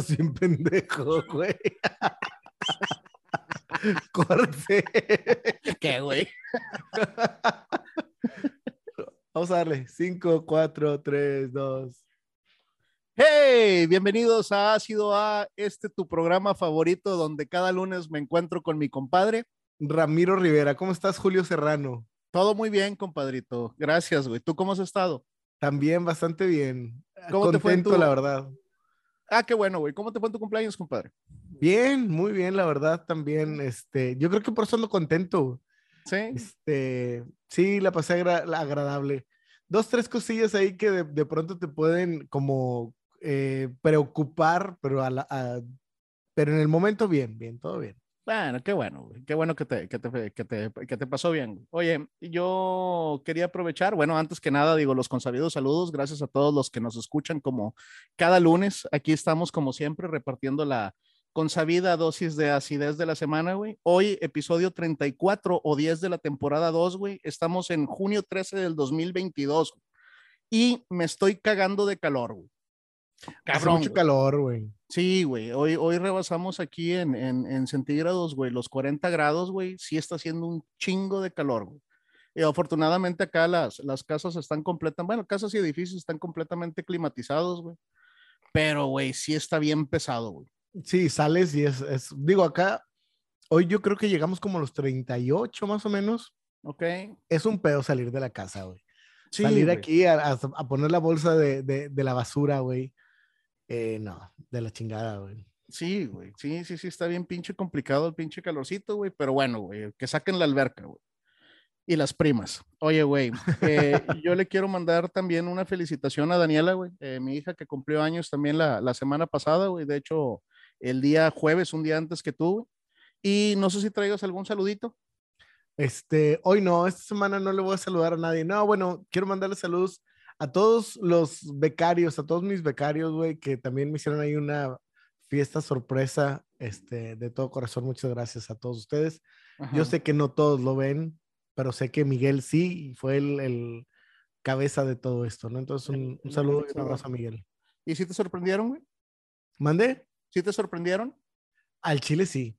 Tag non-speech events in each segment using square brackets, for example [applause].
Estás bien pendejo, güey. [laughs] Corte. ¿Qué, güey? Vamos a darle. 5, 4, 3, 2. Hey, bienvenidos a Ácido A, este tu programa favorito donde cada lunes me encuentro con mi compadre. Ramiro Rivera, ¿cómo estás, Julio Serrano? Todo muy bien, compadrito. Gracias, güey. ¿Tú cómo has estado? También bastante bien. ¿Cómo Contento, te fue en tu- la verdad. Ah, qué bueno, güey. ¿Cómo te fue en tu cumpleaños, compadre? Bien, muy bien, la verdad, también. Este, yo creo que por eso ando contento. Sí. Este, sí, la pasé agra- la- agradable. Dos, tres cosillas ahí que de, de pronto te pueden como eh, preocupar, pero, a la- a- pero en el momento bien, bien, todo bien. Bueno, qué bueno. Qué bueno que te, que te, que te, que te pasó bien. Oye, yo quería aprovechar, bueno, antes que nada, digo, los consabidos saludos, gracias a todos los que nos escuchan como cada lunes. Aquí estamos, como siempre, repartiendo la consabida dosis de acidez de la semana, güey. Hoy, episodio 34 o 10 de la temporada 2, güey. Estamos en junio 13 del 2022 güey. y me estoy cagando de calor, güey. Hace Cabrón, mucho güey. calor, güey. Sí, güey. Hoy, hoy rebasamos aquí en, en, en centígrados, güey, los 40 grados, güey. Sí está haciendo un chingo de calor, güey. Y afortunadamente acá las, las casas están completamente, bueno, casas y edificios están completamente climatizados, güey. Pero, güey, sí está bien pesado, güey. Sí, sales y es, es- digo, acá, hoy yo creo que llegamos como a los 38 más o menos. ¿Ok? Es un pedo salir de la casa, güey. Sí, salir güey. aquí a, a- a poner la bolsa de, de- de la basura, güey. Eh, no, de la chingada, güey. Sí, güey. Sí, sí, sí, está bien pinche complicado el pinche calorcito, güey. Pero bueno, güey, que saquen la alberca, güey. Y las primas. Oye, güey, eh, [laughs] yo le quiero mandar también una felicitación a Daniela, güey, eh, mi hija que cumplió años también la, la semana pasada, güey. De hecho, el día jueves, un día antes que tú. Y no sé si traigas algún saludito. Este, hoy no, esta semana no le voy a saludar a nadie. No, bueno, quiero mandarle saludos a todos los becarios, a todos mis becarios, güey, que también me hicieron ahí una fiesta sorpresa, este, de todo corazón. Muchas gracias a todos ustedes. Yo sé que no todos lo ven, pero sé que Miguel sí y fue el, el cabeza de todo esto, ¿no? Entonces, un, saludo y un abrazo a Miguel. ¿Y si te sorprendieron, güey? ¿Mandé? ¿Sí te sorprendieron? Al Chile sí.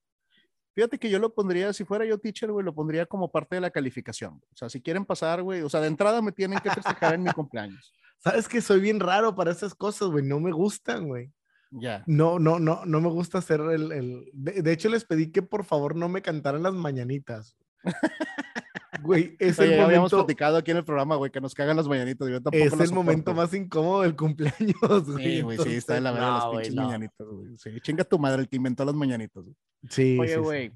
Fíjate que yo lo pondría, si fuera yo teacher, güey, lo pondría como parte de la calificación. O sea, si quieren pasar, güey, o sea, de entrada me tienen que festejar en mi cumpleaños. [laughs] Sabes que soy bien raro para esas cosas, güey. No me gustan, güey. Ya. No, no, no, no me gusta hacer el. el- De, de hecho, les pedí que por favor no me cantaran las mañanitas. [laughs] Güey, es Oye, el ya habíamos momento, platicado aquí en el programa, güey, que nos cagan las mañanitas. Yo tampoco es las el momento más incómodo del cumpleaños, güey. Sí, güey, sí, está de la verga las no, güey, pinches no. mañanitas, güey. Sí, chinga tu madre el que inventó las mañanitas. güey. Sí, Oye, sí, sí. güey,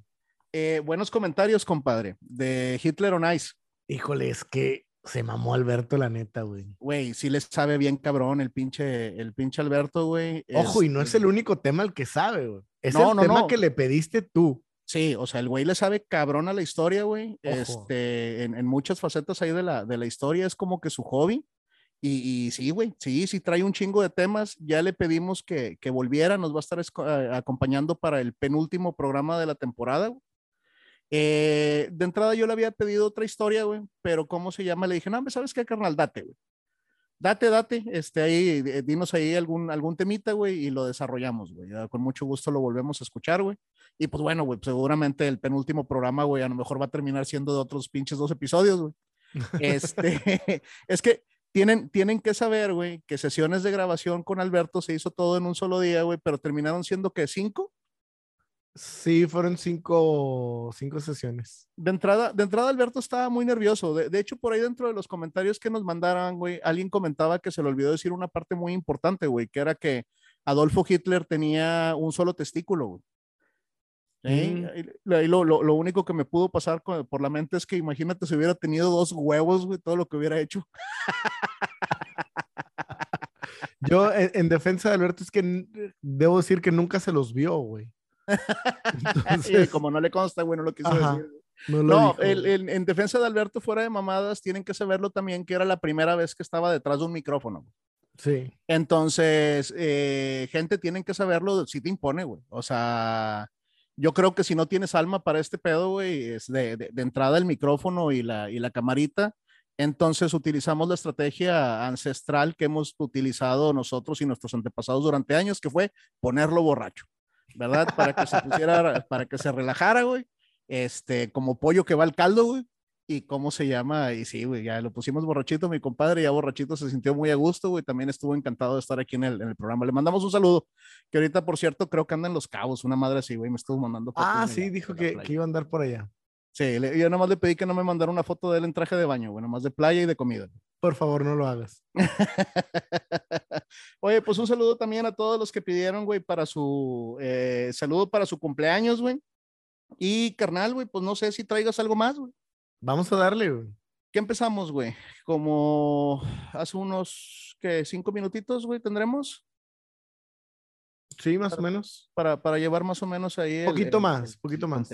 eh, buenos comentarios, compadre, de Hitler on Ice. Híjole, es que se mamó Alberto, la neta, güey. Güey, sí les sabe bien cabrón el pinche, el pinche Alberto, güey. Ojo, y no es Este, el único tema al que sabe, güey. Es No, el no, tema no. que le pediste tú. Sí, o sea, el güey le sabe cabrón a la historia, güey. Este, en, en muchas facetas ahí de la, de la historia es como que su hobby. Y, y sí, güey, sí, sí trae un chingo de temas. Ya le pedimos que, que volviera, nos va a estar a- acompañando para el penúltimo programa de la temporada. güey. Eh, de entrada yo le había pedido otra historia, güey, pero ¿cómo se llama? Le dije, no, ¿sabes qué, carnal? Date, güey. Date, date, este, ahí, eh, dinos ahí algún, algún temita, güey, y lo desarrollamos, güey. Con mucho gusto lo volvemos a escuchar, güey. Y pues bueno, güey, seguramente el penúltimo programa, güey, a lo mejor va a terminar siendo de otros pinches dos episodios, güey. [laughs] Este, [laughs] es que tienen, tienen que saber, güey, que sesiones de grabación con Alberto se hizo todo en un solo día, güey, pero terminaron siendo que cinco. Sí, fueron cinco, cinco sesiones. De entrada, de entrada Alberto estaba muy nervioso. De, de hecho, por ahí dentro de los comentarios que nos mandaran, güey, alguien comentaba que se le olvidó decir una parte muy importante, güey, que era que Adolfo Hitler tenía un solo testículo, güey. Sí, Mm. ahí- ahí lo, lo- lo único que me pudo pasar con- por la mente es que imagínate si hubiera tenido dos huevos, güey, todo lo que hubiera hecho. Yo, en, en defensa de Alberto, es que debo decir que nunca se los vio, güey. [laughs] Entonces, como no le consta, güey, no lo quiso Ajá. decir. no, No, el- el- en defensa de Alberto, fuera de mamadas, tienen que saberlo también que era la primera vez que estaba detrás de un micrófono. Sí. Entonces, eh, gente, tienen que saberlo, si te impone, güey. O sea, yo creo que si no tienes alma para este pedo, güey, es de, de- de entrada el micrófono y la, y la camarita, Entonces utilizamos la estrategia ancestral que hemos utilizado nosotros y nuestros antepasados durante años, que fue ponerlo borracho, ¿verdad? Para que se pusiera, para que se relajara, güey. Este, como pollo que va al caldo, güey. Y cómo se llama, y sí, güey, ya lo pusimos borrachito, mi compadre, ya borrachito se sintió muy a gusto, güey, también estuvo encantado de estar aquí en el, en el programa. Le mandamos un saludo, que ahorita, por cierto, creo que anda en Los Cabos, una madre así, güey, me estuvo mandando. Ah, sí, dijo que, que, iba a andar por allá. Sí, le, yo nomás le pedí que no me mandara una foto de él en traje de baño, bueno, más de playa y de comida. Por favor, no lo hagas. [laughs] Oye, pues un saludo también a todos los que pidieron, güey, para su eh, saludo para su cumpleaños, güey. Y carnal, güey, pues no sé si traigas algo más, güey. Vamos a darle, güey. ¿Qué empezamos, güey? Como hace unos, ¿qué? ¿Cinco minutitos, güey, tendremos? Sí, más o menos. Para, para llevar más o menos ahí. Poquito más, poquito más.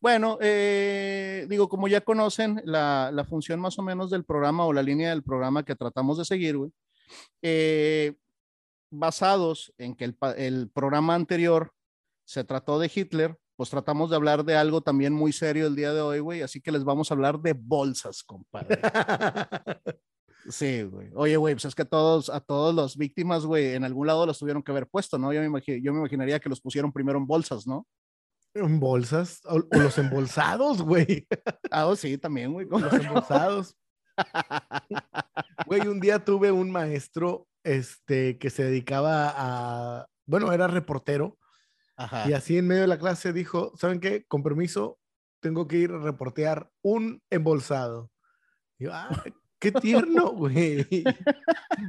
Bueno, eh, digo, como ya conocen la, la, función más o menos del programa o la línea del programa que tratamos de seguir, güey, eh, basados en que el, el, programa anterior se trató de Hitler, pues tratamos de hablar de algo también muy serio el día de hoy, güey, así que les vamos a hablar de bolsas, compadre. [laughs] Sí, güey. Oye, güey, pues es que a todos, a todos los víctimas, güey, en algún lado los tuvieron que haber puesto, ¿no? Yo me, yo me imaginaría que los pusieron primero en bolsas, ¿no? En bolsas, o, o los embolsados, güey. Ah, oh, sí, también, güey. Los embolsados. Güey, un día tuve un maestro este, que se dedicaba a, bueno, era reportero. Ajá. Y así en medio de la clase dijo, ¿saben qué? Con permiso, tengo que ir a reportear un embolsado. Y yo, ah, qué tierno, güey.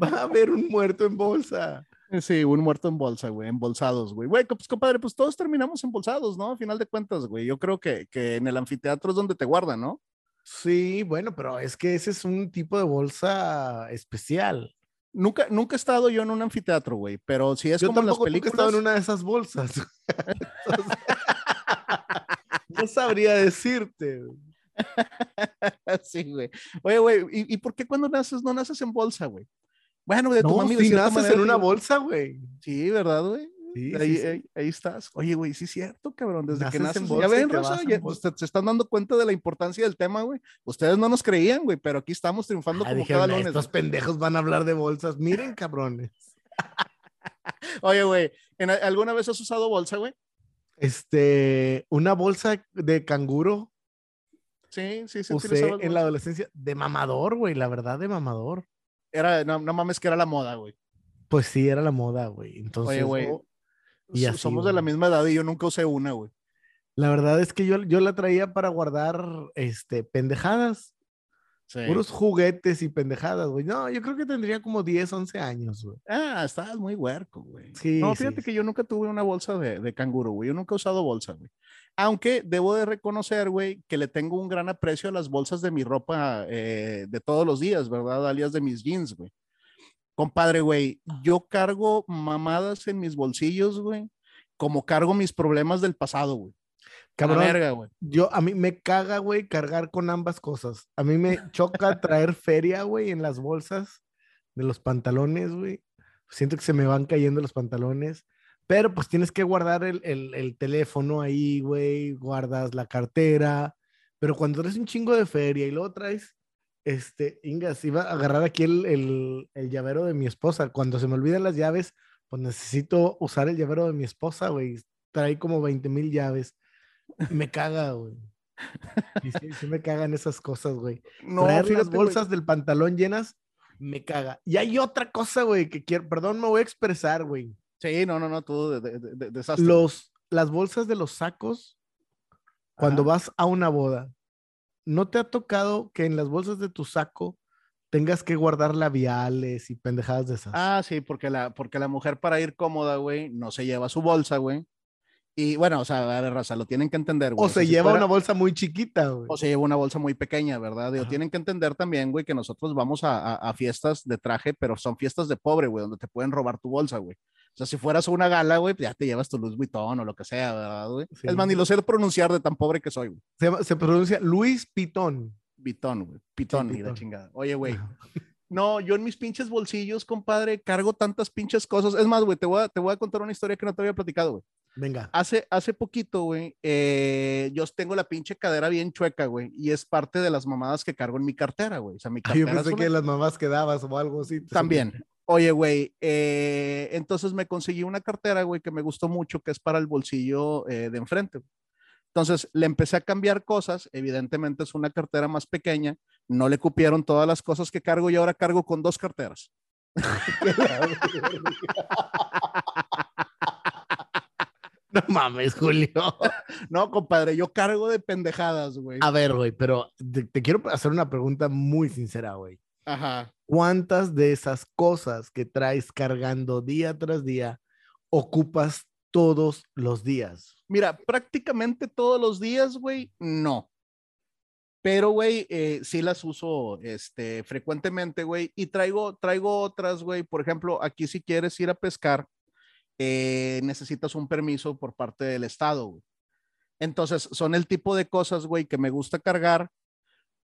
Va a haber un muerto en bolsa. Sí, un muerto en bolsa, güey, embolsados, güey. Güey, pues compadre, pues todos terminamos embolsados, ¿no? A final de cuentas, güey. Yo creo que, que en el anfiteatro es donde te guardan, ¿no? Sí, bueno, pero es que ese es un tipo de bolsa especial. Nunca, nunca he estado yo en un anfiteatro, güey, pero si es yo como en las nunca he películas. estado en una de esas bolsas. Entonces, [laughs] no sabría decirte. [laughs] sí, güey. Oye, güey, ¿y, ¿y, por qué cuando naces no naces en bolsa, güey? Bueno, de tu No, mami naces manera, en una bolsa, güey. Sí, ¿verdad, güey? Sí, ahí, sí, sí. ahí- ahí estás. Oye, güey, sí es cierto, cabrón. Desde que Naces en naces. bolsa ya ven, Rosa, ya, bolsa. se, están dando cuenta de la importancia del tema, güey. Ustedes no nos creían, güey, pero aquí estamos triunfando Ah, como dijeron, cada lunes. estos pendejos van a hablar de bolsas. Miren, cabrones. [laughs] Oye, güey, ¿en a- ¿alguna vez has usado bolsa, güey? Este, una bolsa de canguro Sí, sí, sí. usé en la adolescencia de mamador, güey, la verdad de mamador. Era, no, no mames que era la moda, güey. Pues sí, era la moda, güey. Entonces, Oye, güey. oh, Y así, Somos de la misma edad y yo nunca usé una, güey. la verdad es que yo, yo la traía para guardar, este, pendejadas, Sí. puros juguetes y pendejadas, güey. No, yo creo que tendría como 10, 11 años, güey. Ah, estabas muy huerco, güey. Sí, No, fíjate sí. que yo nunca tuve una bolsa de, de canguro, güey. Yo nunca he usado bolsa, güey. Aunque debo de reconocer, güey, que le tengo un gran aprecio a las bolsas de mi ropa eh, de todos los días, ¿verdad? Alias de mis jeans, güey. Compadre, güey, yo cargo mamadas en mis bolsillos, güey, como cargo mis problemas del pasado, güey. Cabrón, verga, güey. yo, a mí me caga, güey, cargar con ambas cosas. A mí me [laughs] choca traer feria, güey, en las bolsas de los pantalones, güey. Siento que se me van cayendo los pantalones. Pero pues tienes que guardar el, el- el teléfono ahí, güey. Guardas la cartera. Pero cuando traes un chingo de feria y luego traes, este, Ingas, iba a agarrar aquí el, el- el llavero de mi esposa. Cuando se me olvidan las llaves, pues necesito usar el llavero de mi esposa, güey. Trae como 20 mil llaves. Me caga, güey. Y sí, sí me cagan esas cosas, güey. No, Traer fíjate, las güey. bolsas del pantalón llenas, me caga. Y hay otra cosa, güey, que quiero, perdón, me voy a expresar, güey. Sí, no, no, no, tú de, de- de- de- desastre. Los, las bolsas de los sacos, cuando Ajá. vas a una boda, ¿no te ha tocado que en las bolsas de tu saco tengas que guardar labiales y pendejadas de esas? Ah, sí, porque la, porque la mujer para ir cómoda, güey, no se lleva su bolsa, güey. Y bueno, o sea, a ver, raza, lo tienen que entender, güey. o sea, se si lleva fuera- una bolsa muy chiquita, güey. O se lleva una bolsa muy pequeña, ¿verdad? Digo, tienen que entender también, güey, que nosotros vamos a, a- a fiestas de traje, pero son fiestas de pobre, güey, donde te pueden robar tu bolsa, güey. O sea, si fueras a una gala, güey, pues ya te llevas tu Louis Vuitton o lo que sea, ¿verdad, güey? Sí. Es más, ni lo sé pronunciar de tan pobre que soy, güey. Se, pronuncia Luis Pitón. Vitón, güey. Pitón y la Pitón. chingada. Oye, güey. [laughs] No, yo en mis pinches bolsillos, compadre, cargo tantas pinches cosas. Es más, güey, te voy a, te voy a contar una historia que no te había platicado, güey. Venga. Hace, hace poquito, güey, eh, yo tengo la pinche cadera bien chueca, güey, y es parte de las mamadas que cargo en mi cartera, güey. O sea, mi [laughs] Ay, yo cartera pensé es una- que las mamás que dabas o algo así. también. Oye, güey, eh, entonces me conseguí una cartera, güey, que me gustó mucho, que es para el bolsillo eh, de enfrente. Entonces le empecé a cambiar cosas. Evidentemente es una cartera más pequeña. No le cupieron todas las cosas que cargo y ahora cargo con dos carteras. [laughs] No mames, Julio. No, compadre, yo cargo de pendejadas, güey. A ver, güey, pero te, te quiero hacer una pregunta muy sincera, güey. Ajá. ¿Cuántas de esas cosas que traes cargando día tras día ocupas todos los días? Mira, prácticamente todos los días, güey, no. Pero, güey, eh, sí las uso este, frecuentemente, güey. Y traigo, traigo otras, güey. Por ejemplo, aquí si quieres ir a pescar, eh, necesitas un permiso por parte del Estado, güey. Entonces, son el tipo de cosas, güey, que me gusta cargar.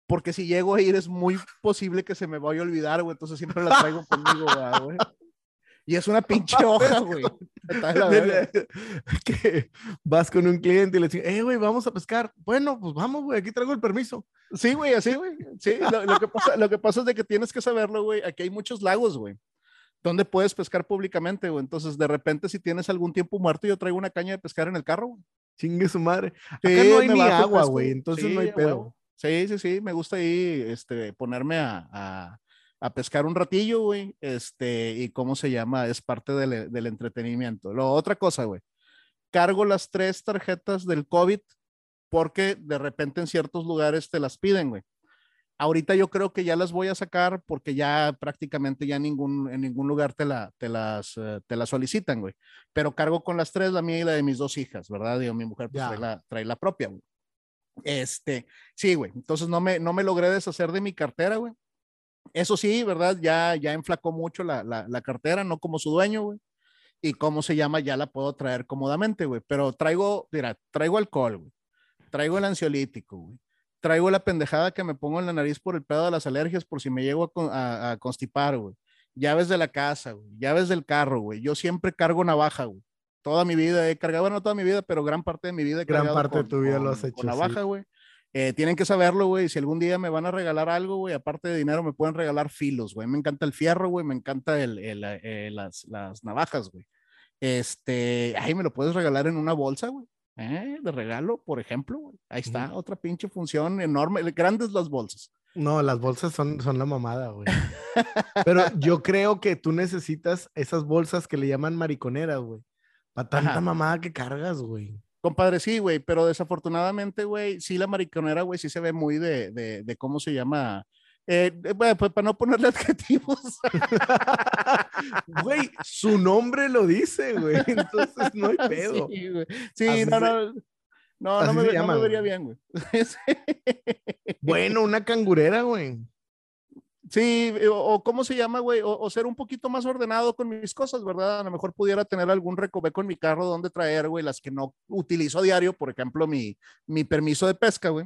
Porque si llego a ir es muy posible que se me vaya a olvidar, güey. Entonces siempre la traigo [laughs] conmigo, ¿verdad, güey. Y es una [laughs] pinche hoja, [laughs] güey. Que vas con un cliente y le dices, eh, güey, vamos a pescar. Bueno, pues vamos, güey, aquí traigo el permiso. Sí, güey, así, güey. Sí, lo, lo que pasa, lo que pasa es de que tienes que saberlo, güey. Aquí hay muchos lagos, güey, donde puedes pescar públicamente, güey. Entonces, de repente, si tienes algún tiempo muerto, yo traigo una caña de pescar en el carro, güey. Chingue su madre. Sí, Acá no hay ni agua, güey, entonces Sí, no hay pedo. Sí, sí, sí, me gusta ahí, este, ponerme a, a, a pescar un ratillo, güey, este, y cómo se llama, es parte del, del entretenimiento. Lo otra cosa, güey, cargo las tres tarjetas del COVID porque de repente en ciertos lugares te las piden, güey. Ahorita yo creo que ya las voy a sacar porque ya prácticamente ya ningún, en ningún lugar te, la, te, las, eh, te las solicitan, güey. Pero cargo con las tres, la mía y la de mis dos hijas, ¿verdad? Digo, mi mujer pues trae la, trae la propia, güey. Este, sí, güey. Entonces no me, no me logré deshacer de mi cartera, güey. Eso sí, ¿verdad? Ya, ya enflacó mucho la, la, la cartera, no como su dueño, güey. Y cómo se llama, ya la puedo traer cómodamente, güey. Pero traigo, mira, traigo alcohol, güey. Traigo el ansiolítico, güey. Traigo la pendejada que me pongo en la nariz por el pedo de las alergias, por si me llego a, a- a constipar, güey. Llaves de la casa, güey. Llaves del carro, güey. Yo siempre cargo navaja, güey. Toda mi vida he cargado, bueno, no toda mi vida, pero gran parte de mi vida he Gran cargado parte de tu vida lo con- has hecho, Con navaja, sí. güey. Eh, tienen que saberlo, güey. Si algún día me van a regalar algo, güey, aparte de dinero, me pueden regalar filos, güey. Me encanta el fierro, güey. Me encanta el, el, eh, las, las navajas, güey. Este, ay, me lo puedes regalar en una bolsa, güey. ¿Eh? De regalo, por ejemplo, güey. Ahí está, otra pinche función enorme. Grandes las bolsas. No, las bolsas son, son la mamada, güey. Pero yo creo que tú necesitas esas bolsas que le llaman mariconeras, güey. Para tanta Ajá. mamada que cargas, güey. Compadre, sí, güey, pero desafortunadamente, güey, sí la mariconera, güey, sí se ve muy de, de, de cómo se llama. Eh, bueno, pues para no ponerle [laughs] adjetivos. Güey, su nombre lo dice, güey. Entonces no hay [laughs] pedo. Sí, güey. Sí, no, no. No, no me, no me vería güey. bien, güey. [laughs] Bueno, una cangurera, güey. Sí, eh, o, o cómo se llama, güey, o, o ser un poquito más ordenado con mis cosas, ¿verdad? A lo mejor pudiera tener algún recoveco en mi carro donde traer, güey, las que no utilizo a diario, por ejemplo, mi, mi permiso de pesca, güey.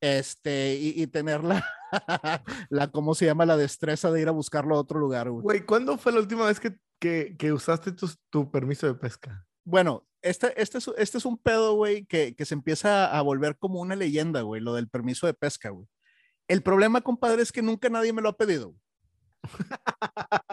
Este, y, y tener la, [laughs] la, ¿cómo se llama? La destreza de ir a buscarlo a otro lugar, güey. Güey, ¿cuándo fue la última vez que, que, que usaste tu, tu permiso de pesca? Bueno, este, este, es, este es un pedo, güey, que, que se empieza a volver como una leyenda, güey, lo del permiso de pesca, güey. El problema, compadre, es que nunca nadie me lo ha pedido. güey.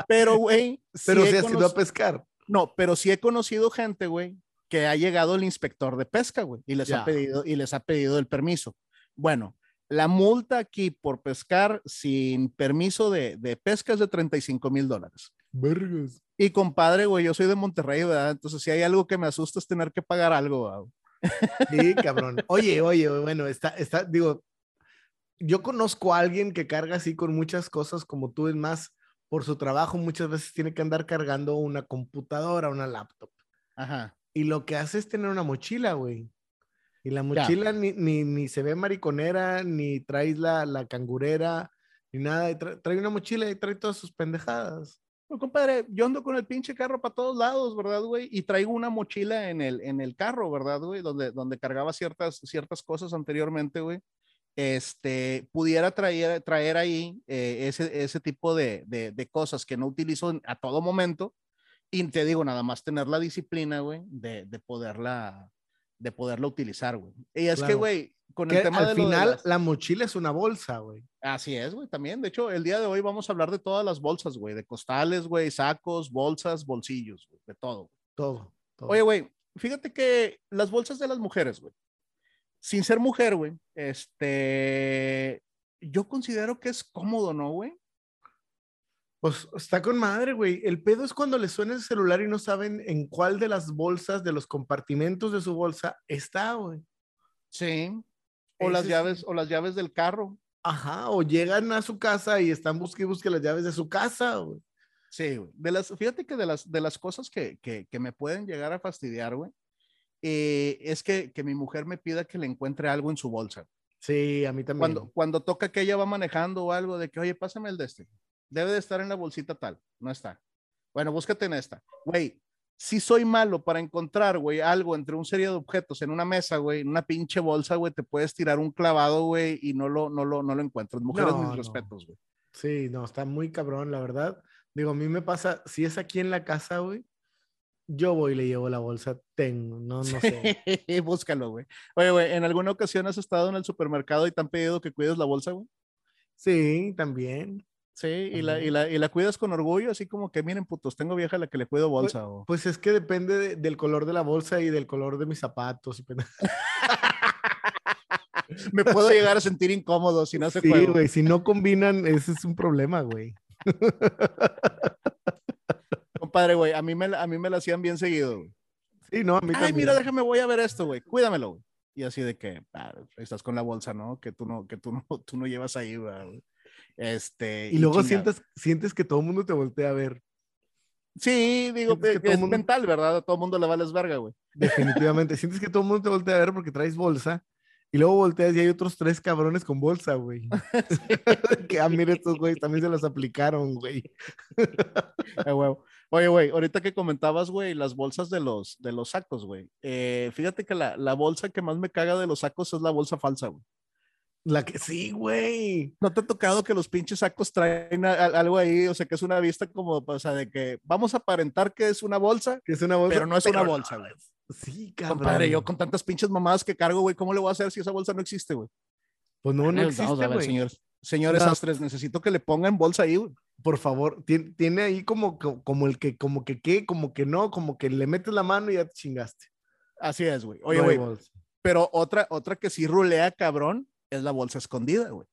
Pero, güey, [laughs] Pero sí he has ido a pescar. No, pero sí he conocido gente, güey, que ha llegado el inspector de pesca, güey, y les ha pedido y les ha pedido el permiso. Bueno, la multa aquí por pescar sin permiso de, de pesca es de 35 mil dólares. Vergas. Y compadre, güey, yo soy de Monterrey, ¿verdad? Entonces, si hay algo que me asusta es tener que pagar algo, ¿verdad? Sí, cabrón. Oye, oye, bueno, está, está, digo, yo conozco a alguien que carga así con muchas cosas como tú, es más, por su trabajo muchas veces tiene que andar cargando una computadora, una laptop. Ajá. Y lo que hace es tener una mochila, güey. Y la mochila ni, ni, ni se ve mariconera, ni traes la, la cangurera, ni nada. y tra- trae una mochila y trae todas sus pendejadas. No, compadre, yo ando con el pinche carro para todos lados, ¿verdad, güey? Y traigo una mochila en el, en el carro, ¿verdad, güey? Donde, donde cargaba ciertas, ciertas cosas anteriormente, güey. Este, pudiera traer, traer ahí eh, ese, ese tipo de, de, de, cosas que no utilizo a todo momento. Y te digo, nada más tener la disciplina, güey, de, de poderla, de poderla utilizar, güey. Y es claro. que, güey, con el tema al de final las... la mochila es una bolsa, güey. Así es, güey, también. De hecho, el día de hoy vamos a hablar de todas las bolsas, güey, de costales, güey, sacos, bolsas, bolsillos, güey, de todo. Todo, todo. Oye, güey, fíjate que las bolsas de las mujeres, güey, sin ser mujer, güey, este, yo considero que es cómodo, ¿no, güey? Pues está con madre, güey. El pedo es cuando les suena el celular y no saben en cuál de las bolsas, de los compartimentos de su bolsa está, güey. Sí. O Ese las llaves, es... o las llaves del carro. Ajá, o llegan a su casa y están busque y busque las llaves de su casa, güey. Sí, güey. De las, fíjate que de las, de las cosas que, que, que me pueden llegar a fastidiar, güey, eh, es que, que, mi mujer me pida que le encuentre algo en su bolsa. Sí, a mí también. Cuando, cuando toca que ella va manejando o algo de que, oye, pásame el de este. Debe de estar en la bolsita tal. No está. Bueno, búscate en esta. Güey, si soy malo para encontrar, güey, algo entre un serie de objetos en una mesa, güey, en una pinche bolsa, güey, te puedes tirar un clavado, güey, y no lo, no lo, no lo encuentras. Mujeres, no, mis no. respetos, güey. Sí, no, está muy cabrón, la verdad. Digo, a mí me pasa, si es aquí en la casa, güey, yo voy y le llevo la bolsa, tengo, no, no sé. [laughs] Búscalo, güey. Oye, güey, ¿en alguna ocasión has estado en el supermercado y te han pedido que cuides la bolsa, güey? Sí, también. Sí, y la, y, la, y la cuidas con orgullo, así como que miren, putos, tengo vieja a la que le cuido bolsa. Pues, o... pues es que depende de, del color de la bolsa y del color de mis zapatos. [laughs] Me puedo llegar a sentir incómodo si no se Sí, güey, si no combinan, ese es un problema, güey. [laughs] Compadre, güey, a mí me, a mí me la hacían bien seguido, güey. Sí, no, a mí Ay, también. mira, déjame, voy a ver esto, güey, cuídamelo, güey. Y así de que, ah, estás con la bolsa, ¿no? Que tú no, que tú no, [laughs] tú no llevas ahí, güey. Este, y, y luego sientes, sientes que todo el mundo te voltea a ver. Sí, digo, que, que es mundo... mental, ¿verdad? A todo el mundo le vales verga, güey. Definitivamente. [laughs] sientes que todo el mundo te voltea a ver porque traes bolsa y luego volteas y hay otros tres cabrones con bolsa, güey. [laughs] que, ah, mire, estos güeyes también se las aplicaron, güey. güey. Oye, güey, ahorita que comentabas, güey, las bolsas de los, de los sacos, güey. Eh, fíjate que la, la bolsa que más me caga de los sacos es la bolsa falsa, güey. La que sí, güey. ¿No te ha tocado que los pinches sacos traen a, a, algo ahí? O sea, que es una vista como, o sea, de que vamos a aparentar que es una bolsa, que es una bolsa pero no es pero una bolsa, güey. Sí, cabrón. Compadre, yo con tantas pinches mamadas que cargo, güey, ¿cómo le voy a hacer si esa bolsa no existe, güey? Pues no, no existe, Vamos a ver, señores. No. Astres, necesito que le pongan bolsa ahí, güey. Por favor, tiene, tiene ahí como, como el que, como que qué, como que no, como que le metes la mano y ya te chingaste. Así es, güey. Oye, güey. Pero otra, otra que sí rulea, cabrón, es la bolsa escondida, güey.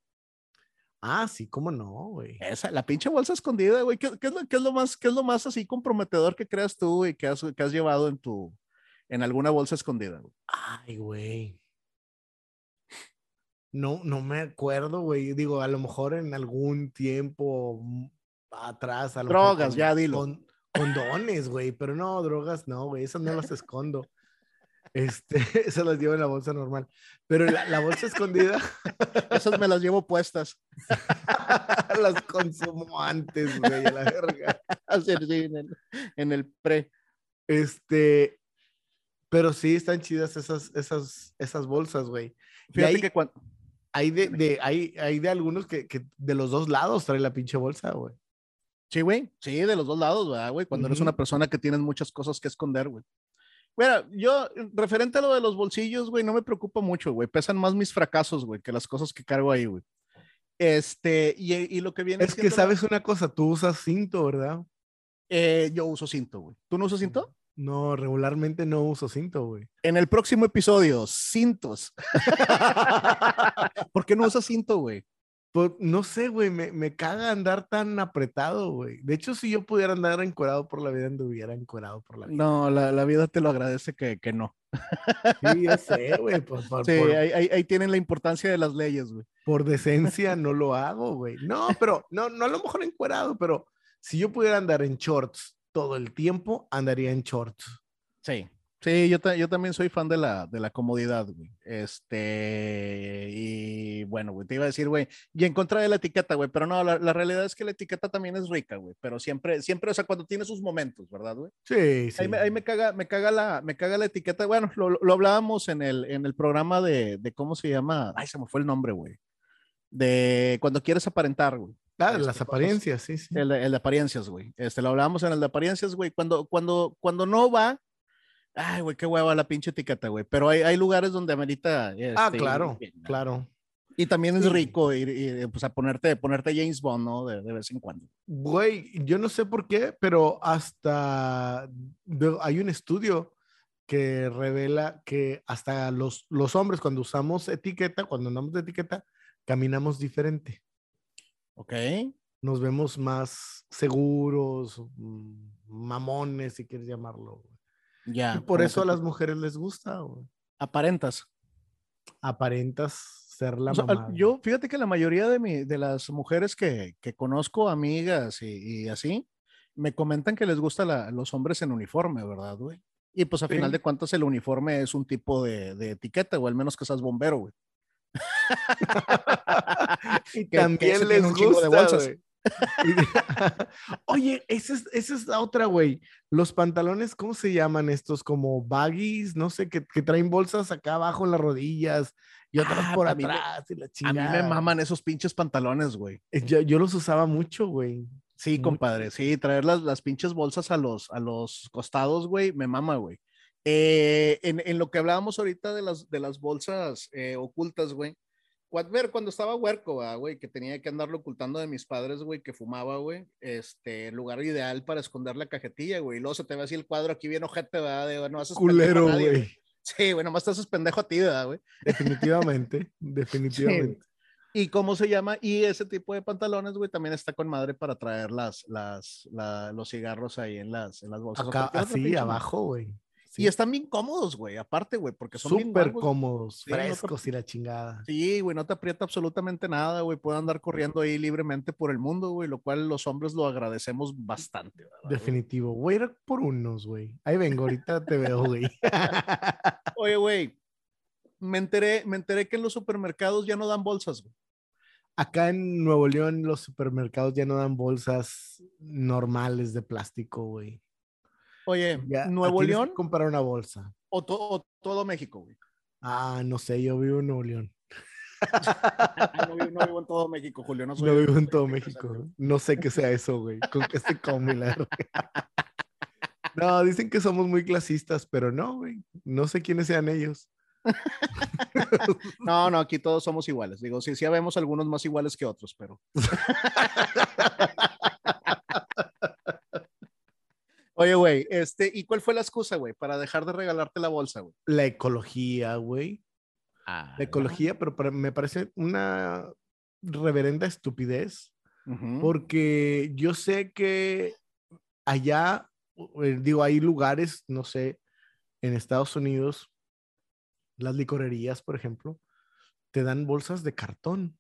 Ah, sí, cómo no, güey. Esa, la pinche bolsa escondida, güey. ¿Qué, qué, es lo, ¿Qué, es lo, más, ¿Qué es lo más así comprometedor que creas tú y que has, que has llevado en tu, en alguna bolsa escondida, güey? Ay, güey. No, no me acuerdo, güey. Digo, a lo mejor en algún tiempo atrás. A lo drogas, ya dilo. Con, condones, güey. Pero no, drogas no, güey. Esas no las escondo. Este, [laughs] esas las llevo en la bolsa normal. Pero la, la bolsa escondida. [laughs] esas me las llevo puestas. [laughs] las consumo antes, güey, a la verga. Así, sí, en, el, en el pre. Este, pero sí están chidas esas, esas, esas bolsas, güey. Fíjate que cuando... hay, de, de, hay, hay de algunos que, que, de los dos lados trae la pinche bolsa, güey. Sí, güey. Sí, de los dos lados, güey. Cuando uh -huh. eres una persona que tienes muchas cosas que esconder, güey. Mira, yo, referente a lo de los bolsillos, güey, no me preocupa mucho, güey. Pesan más mis fracasos, güey, que las cosas que cargo ahí, güey. Este, y, y, lo que viene. Es que sabes la... una cosa, tú usas cinto, ¿verdad? Eh, yo uso cinto, güey. ¿Tú no usas cinto? No, regularmente no uso cinto, güey. En el próximo episodio, cintos. [laughs] ¿Por qué no usas cinto, güey? Pues, no sé, güey, me, me, caga andar tan apretado, güey. De hecho, si yo pudiera andar encuerado por la vida, anduviera encuerado por la vida. No, la, la vida te lo agradece que, que no. Sí, yo sé, güey. Por, por, sí, por, ahí, ahí, ahí, tienen la importancia de las leyes, güey. Por decencia no lo hago, güey. No, pero, no, no a lo mejor encuerado, pero si yo pudiera andar en shorts todo el tiempo, andaría en shorts. Sí. Sí, yo, ta- yo también soy fan de la, de la comodidad, güey. Este, y bueno, güey, te iba a decir, güey, y en contra de la etiqueta, güey, pero no, la, la realidad es que la etiqueta también es rica, güey, pero siempre, siempre, o sea, cuando tiene sus momentos, ¿verdad, güey? Sí, sí. Ahí, me, ahí me caga, me caga la, me caga la etiqueta. Bueno, lo, lo- lo hablábamos en el, en el programa de, de cómo se llama. Ay, se me fue el nombre, güey. De cuando quieres aparentar, güey. Ah, Este, las apariencias, sí, sí. El, de- el de apariencias, güey. Este, lo hablábamos en el de apariencias, güey. Cuando, cuando, cuando no va, ay, güey, qué hueva la pinche etiqueta, güey. Pero hay, hay lugares donde amerita. Ah, este, claro, bien, ¿no? claro. Y también es Sí. rico ir, ir, pues, a ponerte, ponerte James Bond, ¿no? De, de vez en cuando. Güey, yo no sé por qué, pero hasta hay un estudio que revela que hasta los, los hombres cuando usamos etiqueta, cuando andamos de etiqueta, caminamos diferente. ¿Ok? Nos vemos más seguros, mm, mamones, si quieres llamarlo. Ya. y por eso a las mujeres les gusta, güey. Aparentas. Aparentas ser la O sea, mamada. yo, fíjate que la mayoría de, mi, de las mujeres que, que conozco, amigas y, y así, me comentan que les gusta la- los hombres en uniforme, ¿verdad, güey? Y pues a Sí. final de cuentas el uniforme es un tipo de, de etiqueta, o al menos que seas bombero, güey. [laughs] y también les un de gusta, bolsas. Y- [laughs] Oye, esa es, esa es la otra, güey. Los pantalones, ¿cómo se llaman estos? Como baggies, no sé, que, que traen bolsas acá abajo en las rodillas y otras Ah, por me- atrás y la A mí chingada. me maman esos pinches pantalones, güey. Eh, Yo, yo los usaba mucho, güey. Sí, Mucho. compadre, sí, traer las, las pinches bolsas a los, a los costados, güey, me mama, güey. Eh, en, en lo que hablábamos ahorita de las, de las bolsas eh, ocultas, güey. Ver, cuando estaba huerco, güey, que tenía que andarlo ocultando de mis padres, güey, que fumaba, güey, este, lugar ideal para esconder la cajetilla, güey. Y luego se te ve así el cuadro aquí bien ojete, ¿verdad? De, no haces Culero, güey. Sí, güey, nomás te haces pendejo a ti, ¿verdad, güey? Definitivamente, [laughs] definitivamente. ¿Y cómo se llama? Y ese tipo de pantalones, güey, también está con madre para traer las, las, la- los cigarros ahí en las, en las bolsas. Acá, así, abajo, güey. Y están bien cómodos, güey, aparte, güey, porque son bien súper cómodos, Sí, no te- frescos y la chingada. Sí, güey, no te aprieta absolutamente nada, güey. Puedo andar corriendo ahí libremente por el mundo, güey, lo cual los hombres lo agradecemos bastante, ¿verdad, güey? Definitivo. Voy a ir por unos, güey. Ahí vengo, ahorita te veo, güey. [laughs] Oye, güey, me enteré, me enteré que en los supermercados ya no dan bolsas, güey. Acá en Nuevo León los supermercados ya no dan bolsas normales de plástico, güey. Oye, Ya, ¿Nuevo León comprar una bolsa. o, to- o todo México, güey? Ah, no sé, yo vivo en Nuevo León. [laughs] No, vivo, no vivo en todo México, Julio. No, soy No vivo en todo México. No sé qué sea eso, güey. Con qué se come la. [laughs] No, dicen que somos muy clasistas, pero no, güey. No sé quiénes sean ellos. [laughs] No, no, aquí todos somos iguales. Digo, sí, sí vemos algunos más iguales que otros, pero. Oye, güey, este, ¿y cuál fue la excusa, güey, para dejar de regalarte la bolsa, güey? La ecología, güey. Ah, La ecología, pero para- me parece una reverenda estupidez. Ujú. porque yo sé que allá, eh, digo, hay lugares, no sé, en Estados Unidos, las licorerías, por ejemplo, te dan bolsas de cartón.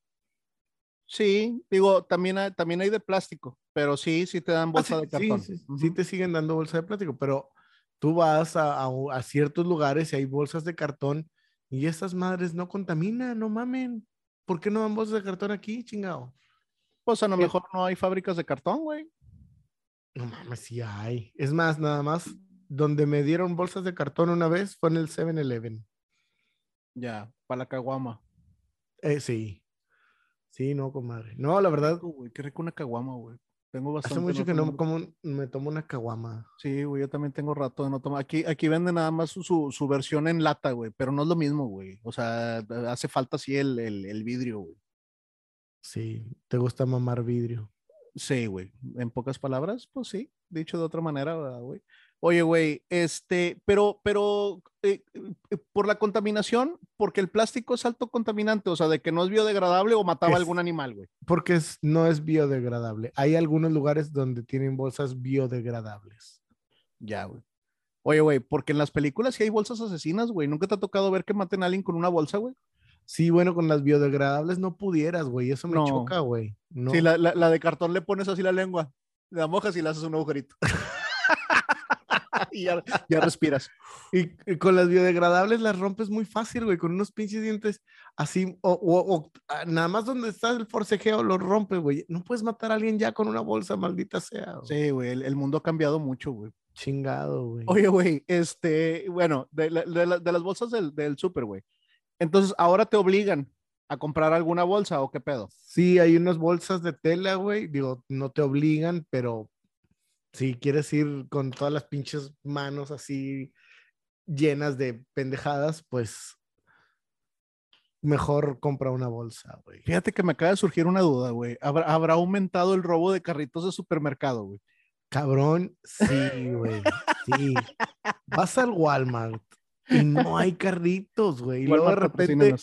Sí, digo, también hay, también hay de plástico, pero sí, sí te dan Ah, bolsa sí, de cartón. Sí, sí, Ujú. sí te siguen dando bolsa de plástico, pero tú vas a, a- a ciertos lugares y hay bolsas de cartón y esas madres no contaminan, no mamen. ¿Por qué no dan bolsas de cartón aquí, chingado? Pues a lo mejor no hay fábricas de cartón, güey. No mames, sí hay. Es más, nada más, donde me dieron bolsas de cartón una vez fue en el 7-Eleven. Ya, para la caguama. Eh, sí. Sí, no, comadre. No, la verdad, Rico, güey, qué rico una caguama, güey. Tengo bastante. hace mucho que no como, me tomo una caguama. Sí, güey, yo también tengo rato de no tomar. Aquí, aquí venden nada más su, su, su versión en lata, güey, pero no es lo mismo, güey. O sea, hace falta sí el, el, el vidrio, güey. Sí, te gusta mamar vidrio. Sí, güey. En pocas palabras, pues sí, dicho de otra manera, ¿verdad, güey. Oye, güey, este, pero, pero eh, eh, por la contaminación, porque el plástico es alto contaminante, o sea, de que no es biodegradable o mataba Es- algún animal, güey. Porque es- no es biodegradable. Hay algunos lugares donde tienen bolsas biodegradables. Ya, güey. Oye, güey, porque en las películas sí hay bolsas asesinas, güey. ¿Nunca te ha tocado ver que maten a alguien con una bolsa, güey? Sí, bueno, con las biodegradables no pudieras, güey. Eso me No. choca, güey. No. Sí, la, la- la de cartón le pones así la lengua, la mojas y le haces un agujerito. [laughs] [laughs] y ya, ya respiras. Y, y con las biodegradables las rompes muy fácil, güey, con unos pinches dientes así, o, o- o, ah, nada más donde está el forcejeo lo rompes, güey. No puedes matar a alguien ya con una bolsa, maldita sea. güey. Sí, güey, el, el mundo ha cambiado mucho, güey. Chingado, güey. Oye, güey, este, bueno, de, de la- de las bolsas del, del súper, güey. Entonces, ahora te obligan a comprar alguna bolsa o qué pedo. Sí, hay unas bolsas de tela, güey. Digo, no te obligan, pero si quieres ir con todas las pinches manos así llenas de pendejadas, pues mejor compra una bolsa, güey. Fíjate que me acaba de surgir una duda, güey. ¿Habrá, habrá aumentado el robo de carritos de supermercado, güey? Cabrón, sí, güey. Sí. Vas al Walmart y no hay carritos, güey. Y luego de repente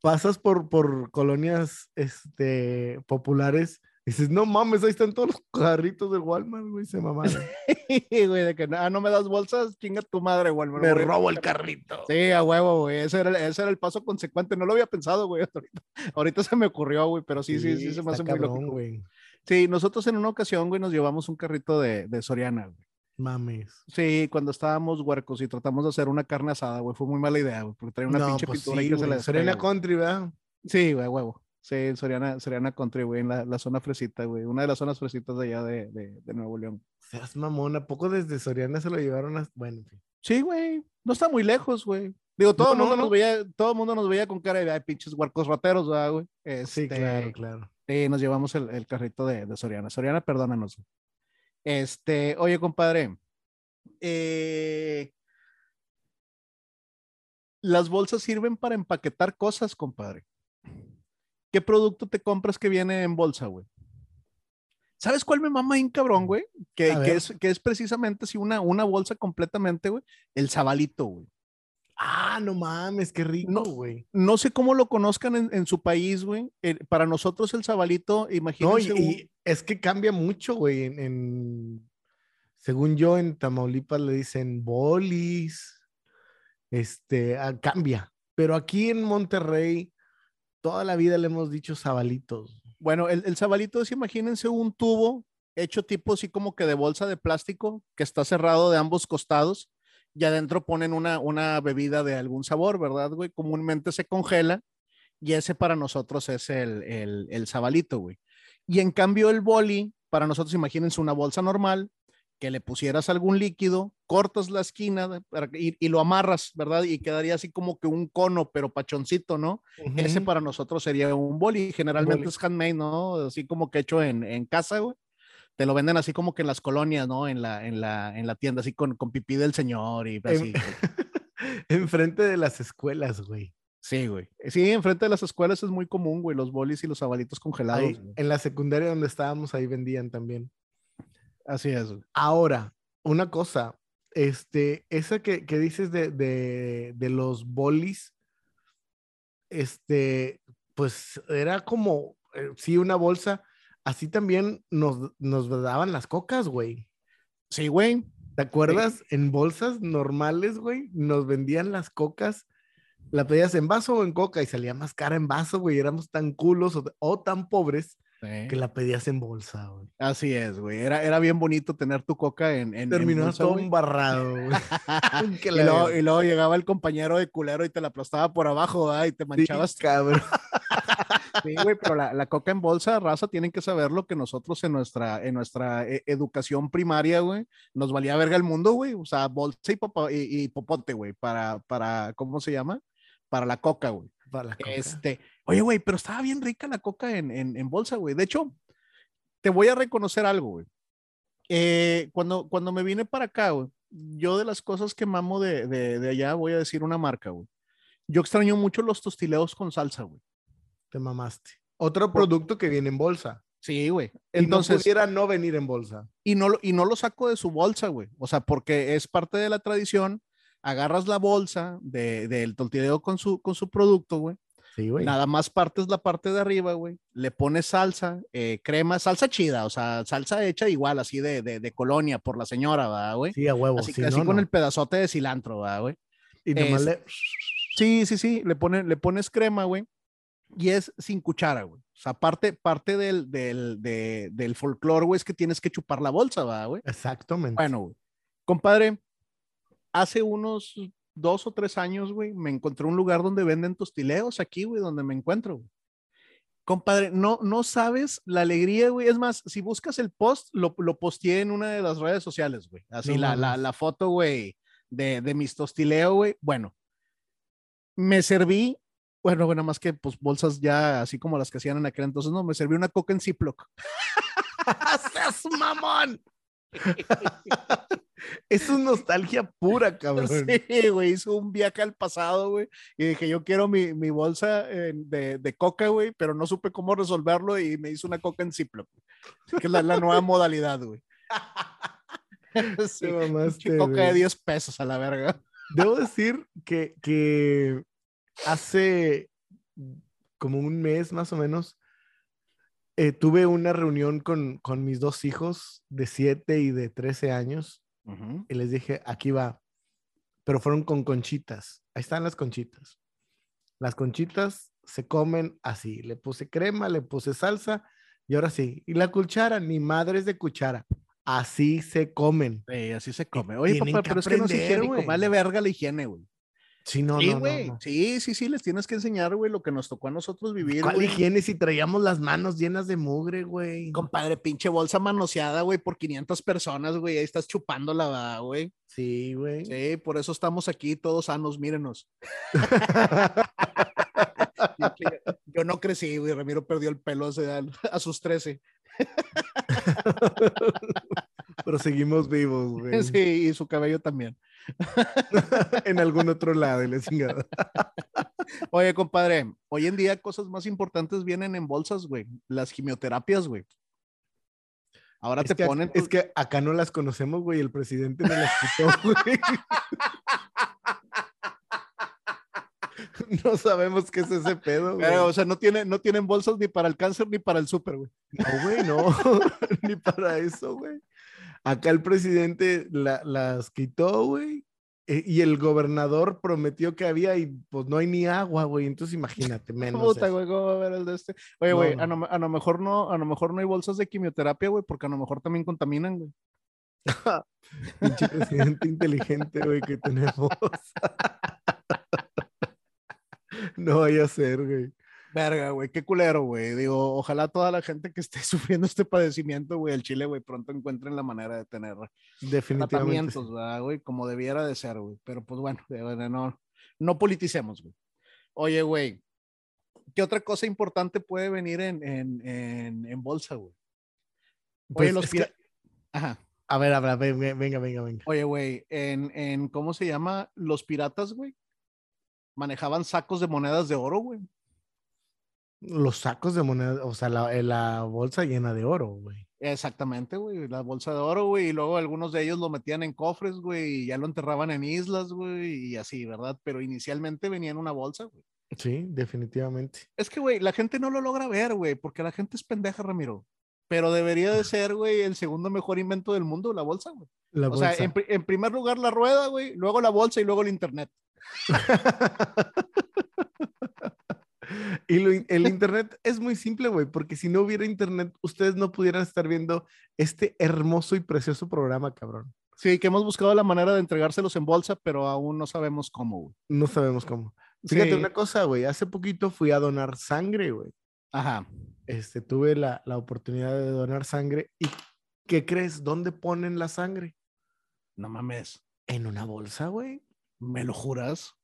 pasas por, por colonias este, populares dices, no mames, ahí están todos los carritos del Walmart, güey, se mamaron. [laughs] güey, de que ah, no me das bolsas, chinga tu madre, Walmart. Me güey. robo el carrito. Sí, a huevo, güey. Ese era, el- ese era el paso consecuente. No lo había pensado, güey. [laughs] hasta Ahorita, ahorita se me ocurrió, güey, pero sí, sí, sí, se me hace muy cabrón, loco. güey. Sí, nosotros en una ocasión, güey, nos llevamos un carrito de, de Soriana, güey. Mames. Sí, cuando estábamos huercos y tratamos de hacer una carne asada, güey, fue muy mala idea, güey, porque traía una no, pinche pues pintura sí, ahí que se güey. despega, güey. Country, ¿verdad? Sí, güey, a huevo. Sí, en Soriana, Soriana Country, güey, en la, la zona fresita, güey. Una de las zonas fresitas de allá de, de, de Nuevo León. Seas mamón, ¿a poco desde Soriana se lo llevaron a... Bueno, en fin. Sí, güey. No está muy lejos, güey. Digo, todo el No, mundo no. nos veía, todo el mundo nos veía con cara de "Ay, pinches huercos rateros, ¿verdad, güey? Sí, Este, claro, claro. Sí, nos llevamos el, el carrito de, de Soriana. Soriana, perdónanos. Este, oye, compadre. eh, las bolsas sirven para empaquetar cosas, compadre. ¿Qué producto te compras que viene en bolsa, güey? ¿Sabes cuál me mama bien cabrón, güey? Que, es, que es precisamente así una, una bolsa completamente, güey. El sabalito, güey. Ah, no mames, qué rico, No, güey. No sé cómo lo conozcan en, en su país, güey. Eh, para nosotros el sabalito, No, y, imagínense. un- y es que cambia mucho, güey. En, en- según yo, en Tamaulipas le dicen bolis. Este, ah, cambia. Pero aquí en Monterrey, toda la vida le hemos dicho sabalitos. Bueno, el, el sabalito es, imagínense un tubo hecho tipo así como que de bolsa de plástico que está cerrado de ambos costados y adentro ponen una, una bebida de algún sabor, ¿verdad, güey? Comúnmente se congela y ese para nosotros es el, el, el sabalito, güey. Y en cambio el boli, para nosotros imagínense una bolsa normal que le pusieras algún líquido, cortas la esquina de- para que- y, y lo amarras, ¿verdad? Y quedaría así como que un cono, pero pachoncito, ¿no? Ese para nosotros sería un boli. Generalmente Boli. es handmade, ¿no? Así como que hecho en, en casa, güey. Te lo venden así como que en las colonias, ¿no? En la, en la, en la tienda, así con, con pipí del señor y así. [laughs] Enfrente de las escuelas, güey. Sí, güey. Sí, enfrente de las escuelas es muy común, güey, los bolis y los sabalitos congelados. Ahí, en la secundaria donde estábamos, ahí vendían también. Así es. Ahora, una cosa, este, esa que, que dices de, de, de los bolis, este, pues era como, eh, sí, una bolsa, así también nos, nos daban las cocas, güey. Sí, güey. ¿Te acuerdas? En bolsas normales, güey, nos vendían las cocas, la pedías en vaso o en coca y salía más cara en vaso, güey, éramos tan culos o, o tan pobres Sí. que la pedías en bolsa, güey. Así es, güey. Era, era bien bonito tener tu coca en, en, en Terminó bolsa, todo güey. embarrado, güey. [laughs] Que [laughs] Y luego, verga. y luego llegaba el compañero de culero y te la aplastaba por abajo, ¿verdad? Y te Sí, manchabas cabrón. [laughs] Sí, güey, pero la, la coca en bolsa, raza, tienen que saber lo que nosotros en nuestra, en nuestra eh, educación primaria, güey, nos valía verga el mundo, güey. O sea, bolsa y, popo- y, y popote, güey, para, para, ¿cómo se llama? Para la coca, güey. Para la coca. Este, oye, güey, pero estaba bien rica la coca en, en, en bolsa, güey. De hecho, te voy a reconocer algo, güey. Eh, cuando, cuando me vine para acá, güey, yo de las cosas que mamo de, de, de allá, voy a decir una marca, güey. Yo extraño mucho los tostileos con salsa, güey. Te mamaste. Otro producto que viene en bolsa. Sí, güey. Entonces, Entonces, no pudiera no venir en bolsa. y no, lo- y no lo saco de su bolsa, güey. O sea, porque es parte de la tradición. Agarras la bolsa de- del tortillero con su, con su producto, güey. Sí, güey. Nada más partes la parte de arriba, güey. Le pones salsa, eh, crema, salsa chida, o sea, salsa hecha igual, así de, de, de colonia por la señora, ¿verdad, güey? Sí, a huevo. así sí, así no, con no. el pedazote de cilantro, ¿verdad, güey? Y nomás es- le- Sí, sí, sí, le, pone, le pones crema, güey. Y es sin cuchara, güey. O sea, parte, parte del, del, de- del folclore, güey, es que tienes que chupar la bolsa, ¿verdad, güey? Exactamente. Bueno, güey. Compadre, hace unos dos o tres años, güey, me encontré un lugar donde venden tostileos aquí, güey, donde me encuentro. güey. Compadre, no, no sabes la alegría, güey. Es más, si buscas el post, lo, lo posteé en una de las redes sociales, güey. Así No la, la, la foto, güey, de, de mis tostileo, güey. Bueno, me serví, bueno, bueno, más que pues bolsas ya así como las que hacían en aquel entonces, no, me serví una coca en Ziploc. [laughs] ¡Seas mamón! [laughs] Eso es nostalgia pura, [laughs] cabrón. Sí, güey, hizo un viaje al pasado, güey, y dije, yo quiero mi, mi bolsa eh, de, de coca, güey, pero no supe cómo resolverlo y me hizo una coca en Ziploc, que es la, la nueva [laughs] modalidad, güey. [laughs] Sí, Te mamaste, coca de güey. 10 pesos a la verga. Debo decir que, que hace como un mes más o menos eh, tuve una reunión con, con mis dos hijos de 7 y de 13 años Y les dije, aquí va, pero fueron con conchitas. Ahí están las conchitas. Las conchitas se comen así. Le puse crema, le puse salsa y ahora sí. Y la cuchara, ni madres de cuchara. Así se comen. Sí, así se come. Oye, papá, pero es que no güey. vale verga la higiene, güey. Sí, no, sí, no, no, güey. no. Sí, sí, sí, les tienes que enseñar, güey, lo que nos tocó a nosotros vivir, ¿Cuál higiene si traíamos las manos llenas de mugre, güey? Compadre, pinche bolsa manoseada, güey, por 500 personas, güey. Ahí estás chupándola, güey. Sí, güey. Sí, por eso estamos aquí todos sanos, mírenos. [laughs] Yo no crecí, güey. Ramiro perdió el pelo a sus 13. [laughs] Pero seguimos vivos, [laughs] güey. Sí, y su cabello también. [laughs] en algún otro lado, y la chingada. [laughs] Oye, compadre, hoy en día cosas más importantes vienen en bolsas, güey. Las quimioterapias, güey. Ahora Es te que, ponen. es que acá no las conocemos, güey. El presidente me las quitó, güey. No sabemos qué es ese pedo, güey. Pero, o sea, no, tiene, no tienen bolsas ni para el cáncer ni para el súper, güey. No, güey, no. Ni para eso, güey. Acá el presidente la- las quitó, güey. e- Y el gobernador prometió que había y pues no hay ni agua, güey. Entonces imagínate, menos. Puta, güey, ¿cómo va a ver el de este? Oye, No, güey, no. a, lo, a lo mejor no, a lo mejor no hay bolsas de quimioterapia, güey, porque a lo mejor también contaminan, güey. [laughs] Pinche presidente inteligente, güey, que tenemos. [laughs] No vaya a ser, güey. Verga, güey, qué culero, güey. Digo, ojalá toda la gente que esté [laughs] sufriendo este padecimiento, güey, el Chile, güey, pronto encuentren la manera de tener Definitivamente. tratamientos, sí. ¿verdad, güey? Como debiera de ser, güey. Pero pues bueno, de verdad, no, no politicemos, güey. Oye, güey, ¿qué otra cosa importante puede venir en, en, en, en bolsa, güey? Oye, Pues, los que- Ajá. A ver, a ver, venga, venga, venga. Oye, güey, en, en, ¿cómo se llama? Los piratas, güey, manejaban sacos de monedas de oro, güey. Los sacos de moneda, o sea, la, eh, la bolsa llena de oro, güey. Exactamente, güey, la bolsa de oro, güey, y luego algunos de ellos lo metían en cofres, güey, y ya lo enterraban en islas, güey, y así, ¿verdad? Pero inicialmente venía en una bolsa, güey. Sí, definitivamente. Es que, güey, la gente no lo logra ver, güey, porque la gente es pendeja, Ramiro. Pero debería de ser, güey, el segundo mejor invento del mundo, la bolsa, güey. La O bolsa. sea, en, en primer lugar la rueda, güey, luego la bolsa y luego el internet. [laughs] y lo el internet es muy simple, güey, porque si no hubiera internet, ustedes no pudieran estar viendo este hermoso y precioso programa, cabrón. Sí, que hemos buscado la manera de entregárselos en bolsa, pero aún no sabemos cómo, güey. No sabemos cómo. Fíjate Sí. una cosa, güey. Hace poquito fui a donar sangre, güey. Ajá. Este, tuve la, la oportunidad de donar sangre. ¿Y qué crees? ¿Dónde ponen la sangre? No mames. En una bolsa, güey. ¿Me lo juras?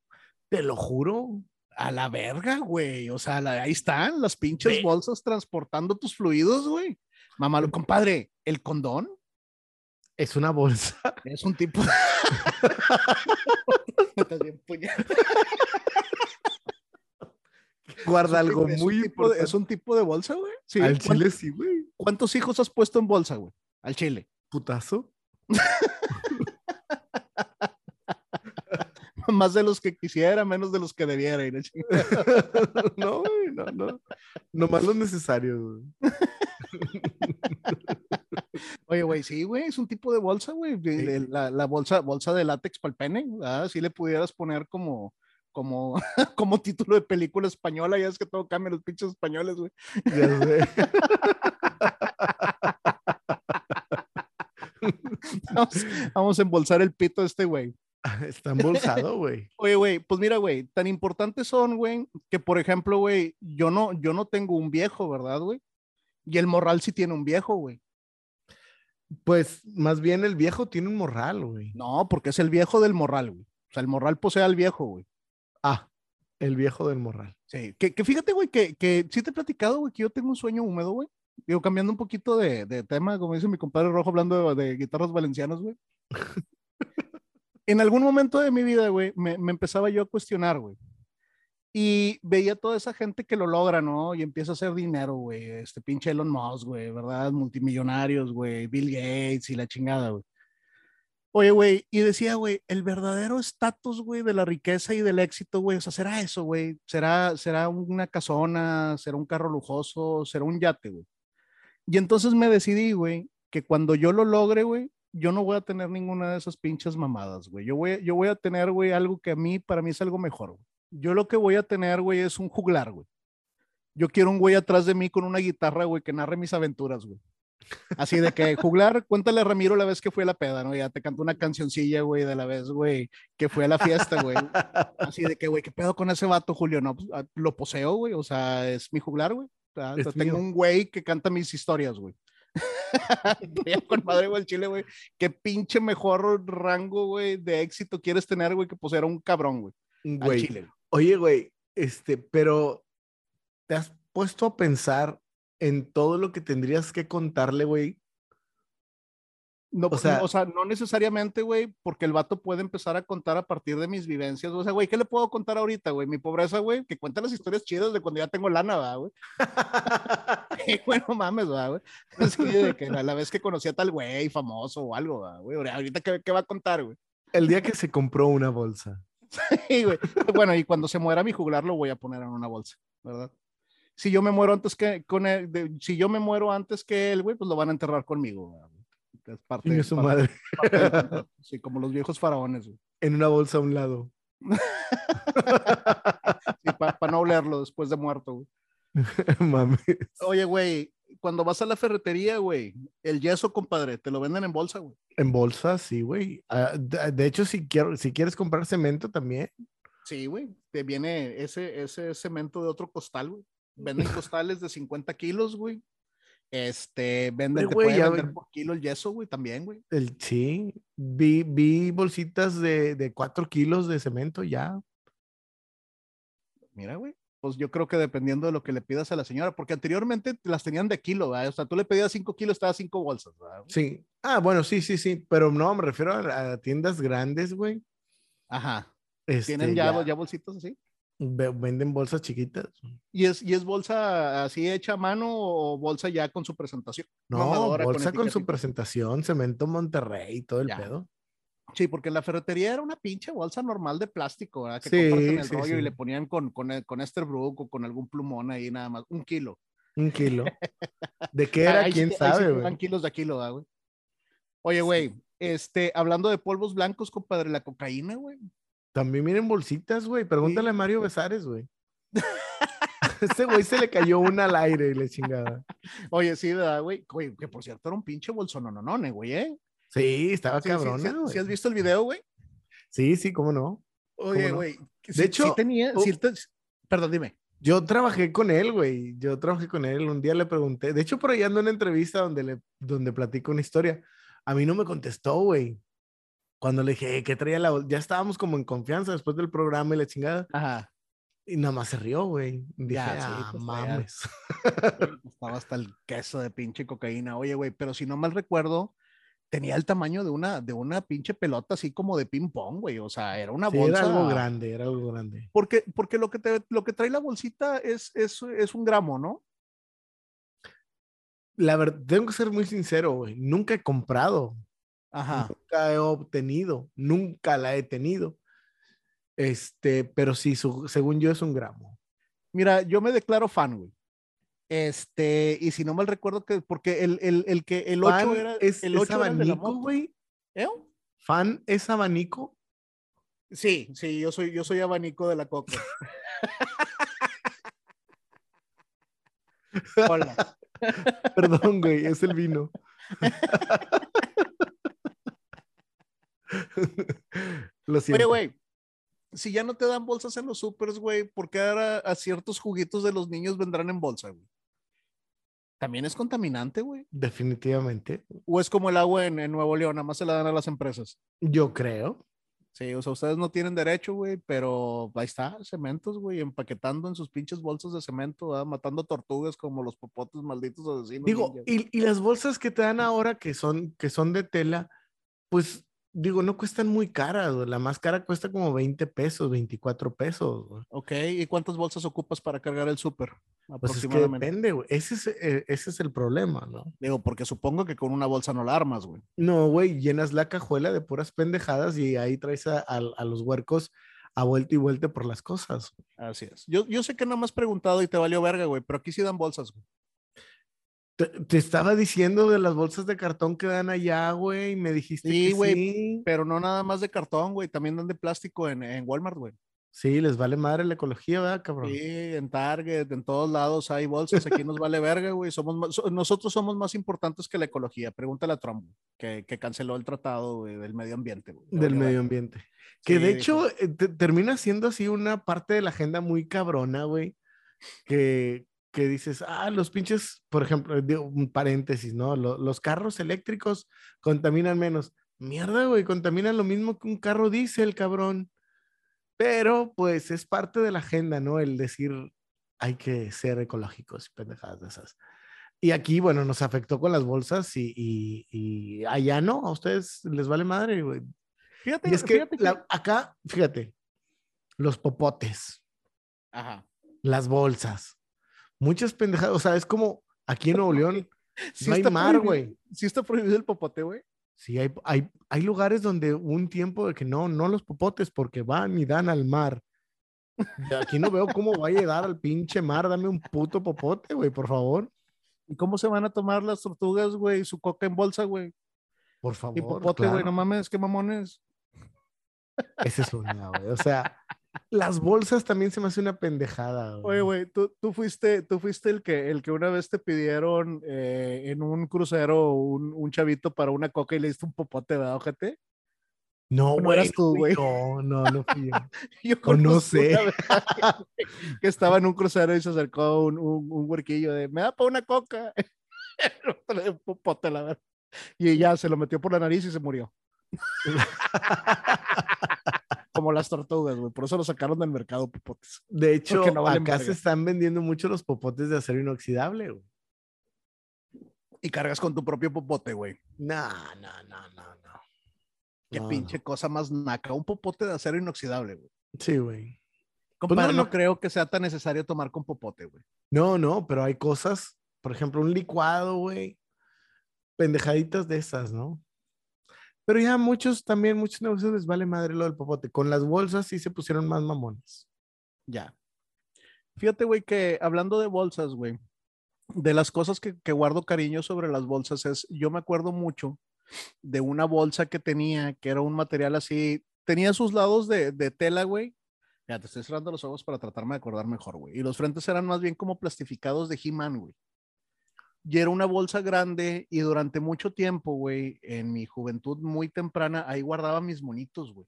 Te lo juro. A la verga, güey. O sea, la- ahí están las pinches bolsas transportando tus fluidos, güey. Mamá, lo- compadre, el condón Es una bolsa. [laughs] es un tipo. [laughs] Estás bien puñal. Guarda algo es muy tipo de- importante. Es un tipo de bolsa, güey. Sí. Al ¿cuán- chile sí, güey. ¿Cuántos hijos has puesto en bolsa, güey? Al chile. Putazo. [laughs] [laughs] Más de los que quisiera, menos de los que debiera. y la chingada. [laughs] no, güey, no, no. Nomás lo necesario, güey. [laughs] Oye, güey, sí, güey, es un tipo de bolsa, güey. Sí. La, la bolsa, bolsa de látex para el pene, ¿verdad? Si le pudieras poner como, como, como título de película española, ya es que todo cambia los pinches españoles, güey. Ya sé. Vamos, vamos a embolsar el pito de este güey. [laughs] Está embolsado, güey. Oye, güey, pues mira, güey, tan importantes son, güey, que por ejemplo, güey, yo no, yo no tengo un viejo, ¿verdad, güey? Y el morral sí tiene un viejo, güey. Pues más bien el viejo tiene un morral, güey. No, porque es el viejo del morral, güey. O sea, el morral posee al viejo, güey. Ah, el viejo del morral. Sí, que, que fíjate, güey, que, que sí te he platicado, güey, que yo tengo un sueño húmedo, güey. Digo, cambiando un poquito de, de tema, como dice mi compadre Rojo, hablando de, de guitarras valencianas, güey. [laughs] en algún momento de mi vida, güey, me, empezaba yo a cuestionar, güey. Y veía toda esa gente que lo logra, ¿no? Y empieza a hacer dinero, güey. Este pinche Elon Musk, güey, ¿verdad? Multimillonarios, güey. Bill Gates y la chingada, güey. Oye, güey, y decía, güey, el verdadero estatus, güey, de la riqueza y del éxito, güey, o sea, será eso, güey. Será, será una casona, será un carro lujoso, será un yate, güey. Y entonces me decidí, güey, que cuando yo lo logre, güey, yo no voy a tener ninguna de esas pinches mamadas, güey. Yo voy, yo voy a tener, güey, algo que a mí, para mí es algo mejor, güey. Yo lo que voy a tener, güey, es un juglar, güey. Yo quiero un güey atrás de mí con una guitarra, güey, que narre mis aventuras, güey. Así de que juglar, cuéntale a Ramiro la vez que fue a la peda, ¿no? Ya te cantó una cancioncilla, güey, de la vez, güey, que fue a la fiesta, güey. Así de que, güey, ¿qué pedo con ese vato, Julio? No, pues, ah, lo poseo, güey, o sea, es mi juglar, güey. O sea, Es tengo mío. un güey que canta mis historias, güey. Con madre, güey, el chile, güey. Qué pinche mejor rango, güey, de éxito quieres tener, güey, que poseer a un cabrón, güey. Al Güey. chile, güey. Oye, güey, este, pero ¿te has puesto a pensar en todo lo que tendrías que contarle, güey? No, O sea- no, o sea, no necesariamente, güey, porque el vato puede empezar a contar a partir de mis vivencias. O sea, güey, ¿qué le puedo contar ahorita, güey? Mi pobreza, güey, que cuenta las historias chidas de cuando ya tengo lana, ¿verdad, güey. Y, [laughs] [laughs] güey, no mames, ¿verdad, güey. Así de que a la vez que conocí a tal güey famoso o algo, ¿verdad, güey. Ahorita, ¿qué, qué va a contar, güey? El día que se compró una bolsa. Sí, güey. Bueno, y cuando se muera mi juglar, lo voy a poner en una bolsa, ¿verdad? Si yo me muero antes que con él, de- si yo me muero antes que él, güey, pues lo van a enterrar conmigo, ¿verdad, güey? Es parte, Chingue su parte- madre. parte. [laughs] Sí, como los viejos faraones, güey. En una bolsa a un lado. [laughs] Sí, para no olerlo después de muerto, güey. [laughs] Mames. Oye, güey, cuando vas a la ferretería, güey, el yeso, compadre, te lo venden en bolsa, güey. En bolsa, sí, güey. Ah, de, de hecho, si, quiero, si quieres comprar cemento también. Sí, güey. Te viene ese, ese cemento de otro costal, güey. Venden costales de 50 kilos, güey. Este, venden, Pero, te ya vender ve- por kilo el yeso, güey, también, güey. El, sí, vi, vi bolsitas de, de 4 kilos de cemento ya. Mira, güey. Pues yo creo que dependiendo de lo que le pidas a la señora, porque anteriormente las tenían de kilo, ¿verdad? O sea, tú le pedías 5 kilos, estaba 5 bolsas, ¿verdad? Sí. Ah, bueno, sí, sí, sí. Pero no, me refiero a, a tiendas grandes, güey. Ajá. Este, ¿Tienen ya, ya bolsitas así? Ve- venden bolsas chiquitas. ¿Y es, ¿Y es bolsa así hecha a mano o bolsa ya con su presentación? No, con bolsa con, su presentación, cemento Monterrey, todo el Ya. pedo. Sí, porque la ferretería era una pinche bolsa normal de plástico, ¿verdad? Que Sí, compras en el sí, rollo y le ponían con, con, el- con Esterbrook o con algún plumón ahí nada más, un kilo. Un kilo. [laughs] ¿De qué era? Ahí ¿Quién ahí sabe, güey? kilos de kilo, ¿verdad, güey? Oye, güey, este, hablando de polvos blancos, compadre, la cocaína, güey. También miren bolsitas, güey. Pregúntale Sí. a Mario Besares, güey. [laughs] Este güey se le cayó una al aire y le chingada. Oye, sí, ¿verdad, güey? Güey, que por cierto era un pinche bolsononone, güey, ¿eh? Sí, estaba Sí, sí, cabrona, sí, güey. ¿sí has visto el video, güey? Sí, sí, cómo no. Oye, no? güey. De hecho, tenía, oh. te- perdón, dime. Yo trabajé con él, güey. Yo trabajé con él. Un día le pregunté. De hecho, por ahí ando en una entrevista donde le donde platico una historia. A mí no me contestó, güey. Cuando le dije, "Eh, ¿qué traía la bol-?" Ya estábamos como en confianza después del programa y la chingada. Ajá. Y nada más se rió, güey. Dije, Ya, sí, ah, pues, ya. mames. [laughs] Estaba hasta el queso de pinche cocaína. Oye, güey, pero si no mal recuerdo, tenía el tamaño de una, de una pinche pelota así como de ping pong, güey. O sea, era una Sí, bolsa. era algo grande, era algo grande. Porque, porque lo que te, lo que trae la bolsita es, es, es un gramo, ¿no? La verdad, tengo que ser muy sincero, güey. Nunca he comprado, Ajá. nunca he obtenido, nunca la he tenido. Este, pero sí, su- según yo es un gramo. Mira, yo me declaro fan, güey. Este, y si no mal recuerdo que, porque el, el, el que el 8 Fan era es, el es 8 era el de la abanico, güey. ¿Eh? Fan es abanico. Sí, sí, yo soy, yo soy abanico de la coca. [laughs] Hola. Perdón, güey, es el vino. [laughs] [laughs] Lo siento. Oye, güey, si ya no te dan bolsas en los supers, güey, ¿por qué ahora a ciertos juguitos de los niños vendrán en bolsa, güey? También es contaminante, güey. Definitivamente. O es como el agua en, en Nuevo León, nada más se la dan a las empresas. Yo creo. Sí, o sea, ustedes no tienen derecho, güey, pero ahí está, cementos, güey, empaquetando en sus pinches bolsas de cemento, ¿verdad? matando tortugas como los popotes malditos asesinos. Digo, y, y las bolsas que te dan ahora que son, que son de tela, pues digo, no cuestan muy caras. güey. La más cara cuesta como 20 pesos, 24 pesos. güey. Ok, ¿y cuántas bolsas ocupas para cargar el súper? Pues es que depende, güey. Ese es, eh, ese es el problema, ¿no? Digo, porque supongo que con una bolsa no la armas, güey. No, güey, llenas la cajuela de puras pendejadas y ahí traes a, a- a los huercos a vuelta y vuelta por las cosas. Así es. Yo, yo sé que me has preguntado y te valió verga, güey, pero aquí sí dan bolsas, güey. Te, te estaba diciendo de las bolsas de cartón que dan allá, güey, y me dijiste Sí, que güey, sí. Pero no nada más de cartón, güey, también dan de plástico en, en Walmart, güey. Sí, les vale madre la ecología, ¿verdad, cabrón? Sí, en Target, en todos lados hay bolsas, aquí nos vale verga, güey. Somos más- so- nosotros somos más importantes que la ecología. Pregúntale a Trump, que, que canceló el tratado güey, del medio ambiente. güey. Del medio ambiente. Que Sí, de dijo, hecho eh, te- termina siendo así una parte de la agenda muy cabrona, güey. Que, que dices, ah, los pinches, por ejemplo, digo, un paréntesis, ¿no? Lo- los carros eléctricos contaminan menos. Mierda, güey, contaminan lo mismo que un carro diésel, cabrón. Pero pues es parte de la agenda, ¿no? El decir, hay que ser ecológicos y pendejadas de esas. Y aquí, bueno, nos afectó con las bolsas y, y, y allá no, a ustedes les vale madre, güey. Fíjate, Y es que fíjate que- la- acá, fíjate, los popotes, Ajá. las bolsas, muchas pendejadas, o sea, es como aquí en Nuevo León, [laughs] Sí no hay está mar, prohibido- güey. Sí está prohibido el popote, güey. Sí, hay, hay, hay lugares donde un tiempo de que no, no los popotes, porque van y dan al mar. Y aquí no veo cómo va a llegar al pinche mar, dame un puto popote, güey, por favor, ¿Y cómo se van a tomar las tortugas, güey? Su coca en bolsa, güey. por favor. Y popote, güey, claro. no mames, qué mamones. Esa es una, güey, o sea, las bolsas también se me hace una pendejada, Oye, güey, tú, tú fuiste, tú fuiste el que, el que una vez te pidieron eh, en un crucero un, un chavito para una coca y le diste un popote, ¿verdad, ojete? No, no güey, eras tú, güey. yo, no, no fui yo. [laughs] Yo O no sé. [laughs] güey, que estaba en un crucero y se acercó un, un, un huerquillo de, me da para una coca. [laughs] Un popote, la verdad. Y ya se lo metió por la nariz y se murió. Como las tortugas, güey. Por eso lo sacaron del mercado, popotes. De hecho, Porque no valen acá se están vendiendo mucho los popotes de acero inoxidable, güey. Y cargas con tu propio popote, güey. No, no, no, no, no. Qué No, pinche cosa más naca. Un popote de acero inoxidable, güey. Sí, güey. Compadre, no, no. creo que sea tan necesario tomar con popote, güey. No, no, pero hay cosas, por ejemplo, un licuado, güey. Pendejaditas de esas, ¿no? Pero ya muchos también, muchos negocios les vale madre lo del popote. Con las bolsas sí se pusieron más mamones. Ya. Fíjate, güey, que hablando de bolsas, güey, de las cosas que, que guardo cariño sobre las bolsas es, yo me acuerdo mucho de una bolsa que tenía, que era un material así, tenía sus lados de, de tela, güey. Ya, te estoy cerrando los ojos para tratarme de acordar mejor, güey. Y los frentes eran más bien como plastificados de He-Man, güey. Y era una bolsa grande y durante mucho tiempo, güey, en mi juventud muy temprana, ahí guardaba mis monitos, güey.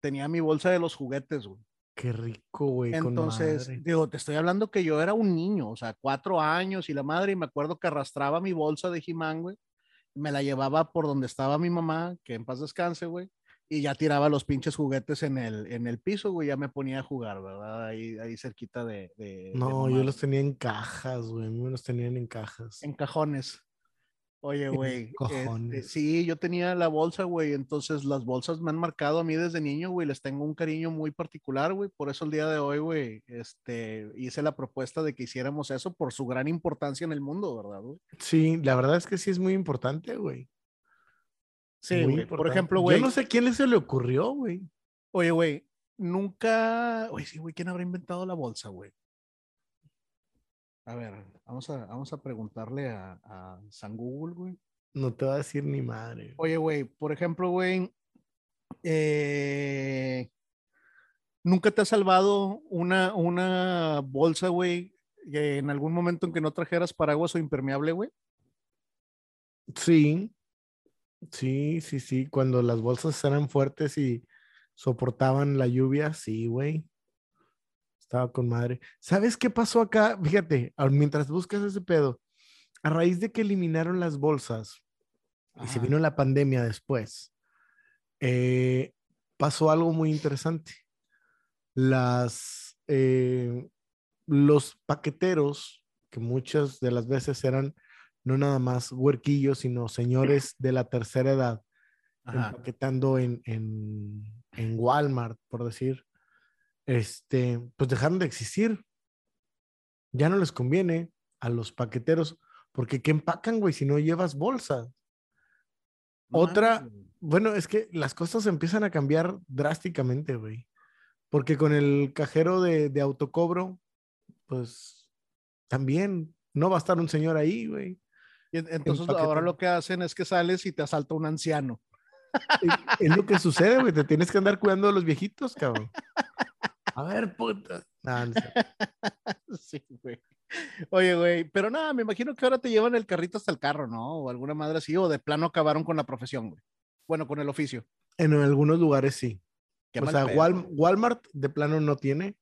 Tenía mi bolsa de los juguetes, güey. Qué rico, güey. con Entonces, madre. digo, te estoy hablando que yo era un niño, o sea, cuatro años y la madre, y me acuerdo que arrastraba mi bolsa de He-Man, güey, me la llevaba por donde estaba mi mamá, que en paz descanse, güey, y ya tiraba los pinches juguetes en el, en el piso, güey, ya me ponía a jugar, ¿verdad? Ahí, ahí cerquita de... de- de No, yo los tenía en cajas, güey. Me los tenían en cajas. En cajones. Oye, güey. este, sí, yo tenía la bolsa, güey. Entonces las bolsas me han marcado a mí desde niño, güey. Les tengo un cariño muy particular, güey. Por eso el día de hoy, güey, este, hice la propuesta de que hiciéramos eso por su gran importancia en el mundo, ¿verdad, güey? Sí, la verdad es que sí es muy importante, güey. Sí, güey. Por ejemplo, güey. Yo no sé quién se le ocurrió, güey. Oye, güey, nunca. Oye, sí, güey, ¿quién habrá inventado la bolsa, güey? A ver, vamos a, vamos a preguntarle a, a San Google, güey. No te va a decir ni madre. Oye, güey, por ejemplo, güey, eh, ¿nunca te ha salvado una, una bolsa, güey, en algún momento en que no trajeras paraguas o impermeable, güey? Sí, Sí, sí, sí. Cuando las bolsas eran fuertes y soportaban la lluvia, sí, güey. Estaba con madre. ¿Sabes qué pasó acá? Fíjate, mientras buscas ese pedo, a raíz de que eliminaron las bolsas y se vino la pandemia después, eh, pasó algo muy interesante. Las, eh, los paqueteros, que muchas de las veces eran no nada más huerquillos, sino señores de la tercera edad, Ajá. empaquetando en, en, en Walmart, por decir, este, pues dejaron de existir. Ya no les conviene a los paqueteros, porque ¿qué empacan, güey, si no llevas bolsa? Otra, bueno, es que las cosas empiezan a cambiar drásticamente, güey. Porque con el cajero de, de autocobro, pues también no va a estar un señor ahí, güey. Y entonces ahora lo que hacen es que sales y te asalta un anciano. Es lo que sucede, güey. Te tienes que andar cuidando de los viejitos, cabrón. A ver, puta. Nah, no. [laughs] Sí, güey. Oye, güey, pero nada, me imagino que ahora te llevan el carrito hasta el carro, ¿no? O alguna madre así, o de plano acabaron con la profesión, güey. Bueno, con el oficio. En algunos lugares sí. Qué o sea, Wal-. Walmart de plano no tiene.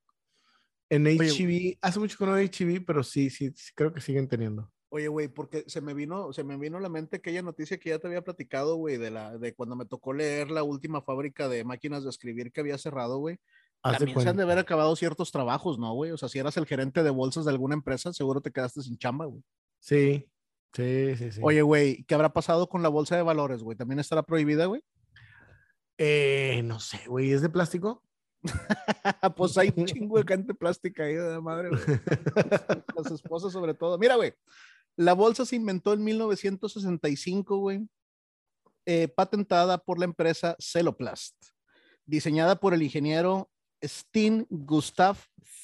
En HEB, hace mucho que no hay HEB, pero sí, sí, sí, creo que siguen teniendo. Oye, güey, porque se me vino, se me vino a la mente aquella noticia que ya te había platicado, güey, de la, de cuando me tocó leer la última fábrica de máquinas de escribir que había cerrado, güey. También se han de haber acabado ciertos trabajos, ¿no, güey? O sea, si eras el gerente de bolsas de alguna empresa, seguro te quedaste sin chamba, güey. Sí, sí, sí, sí. Oye, güey, ¿qué habrá pasado con la bolsa de valores, güey? ¿También estará prohibida, güey? Eh, no sé, güey, ¿es de plástico? [laughs] pues hay un chingo de gente plástica ahí, de la madre, güey. [laughs] Las esposas sobre todo. Mira, güey, la bolsa se inventó en 1965, güey, eh, patentada por la empresa Celoplast, diseñada por el ingeniero Steen Gustav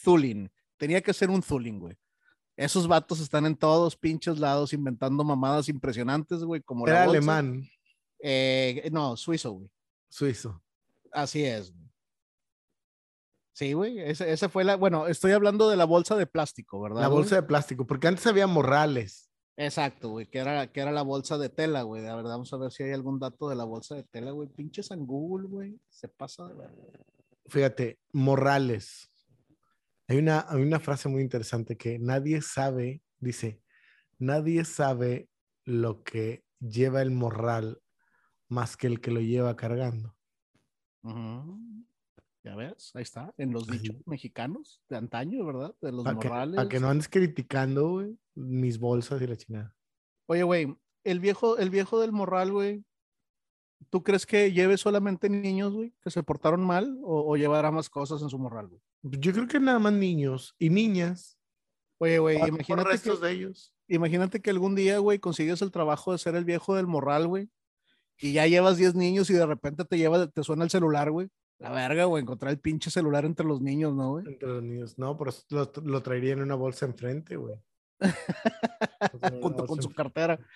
Thulin. Tenía que ser un Thulin, güey. Esos vatos están en todos pinches lados inventando mamadas impresionantes, güey, como Era alemán, Eh, no, suizo, güey. suizo. Así es. güey. Sí, güey. Esa, esa fue la. Bueno, estoy hablando de la bolsa de plástico, ¿verdad? La güey? bolsa de plástico, porque antes había morrales. Exacto, güey. Que era, que era la bolsa de tela, güey. La verdad, vamos a ver si hay algún dato de la bolsa de tela, güey. Pinches en Google, güey. Se pasa de verga. Fíjate, morrales. Hay una, hay una frase muy interesante que nadie sabe, dice, nadie sabe lo que lleva el morral más que el que lo lleva cargando. Ya ves, ahí está. En los dichos mexicanos de antaño, ¿verdad? De los Para morrales. pa' que no andes criticando, güey, mis bolsas y la chingada. Oye, güey, el viejo, el viejo del morral, güey. ¿Tú crees que lleve solamente niños, güey, que se portaron mal o, o llevará más cosas en su morral, güey? Yo creo que nada más niños y niñas. Oye, güey, imagínate que, restos de ellos. imagínate que algún día, güey, consigues el trabajo de ser el viejo del morral, güey, y ya llevas 10 niños y de repente te lleva, te suena el celular, güey. La verga, güey, encontrar el pinche celular entre los niños, ¿no, güey? Entre los niños. No, pero lo, lo traería en una bolsa enfrente, güey. [laughs] Junto con su cartera. [laughs]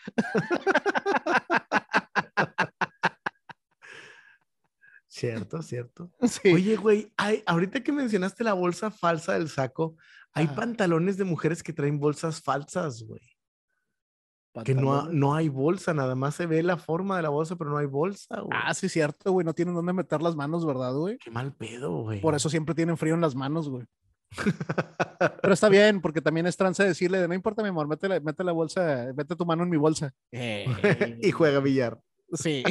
Cierto, cierto. [laughs] Sí. Oye, güey, hay- ahorita que mencionaste la bolsa falsa del saco, hay pantalones de mujeres que traen bolsas falsas, güey. Que no, no hay bolsa, nada más se ve la forma de la bolsa, pero no hay bolsa, güey. Ah, sí, cierto, güey, no tienen dónde meter las manos, ¿verdad, güey? Qué mal pedo, güey. Por eso siempre tienen frío en las manos, güey. [laughs] Pero está bien, porque también es trance decirle, de, no importa, mi amor, mete la, mete la bolsa, mete tu mano en mi bolsa. [laughs] y juega billar. Sí.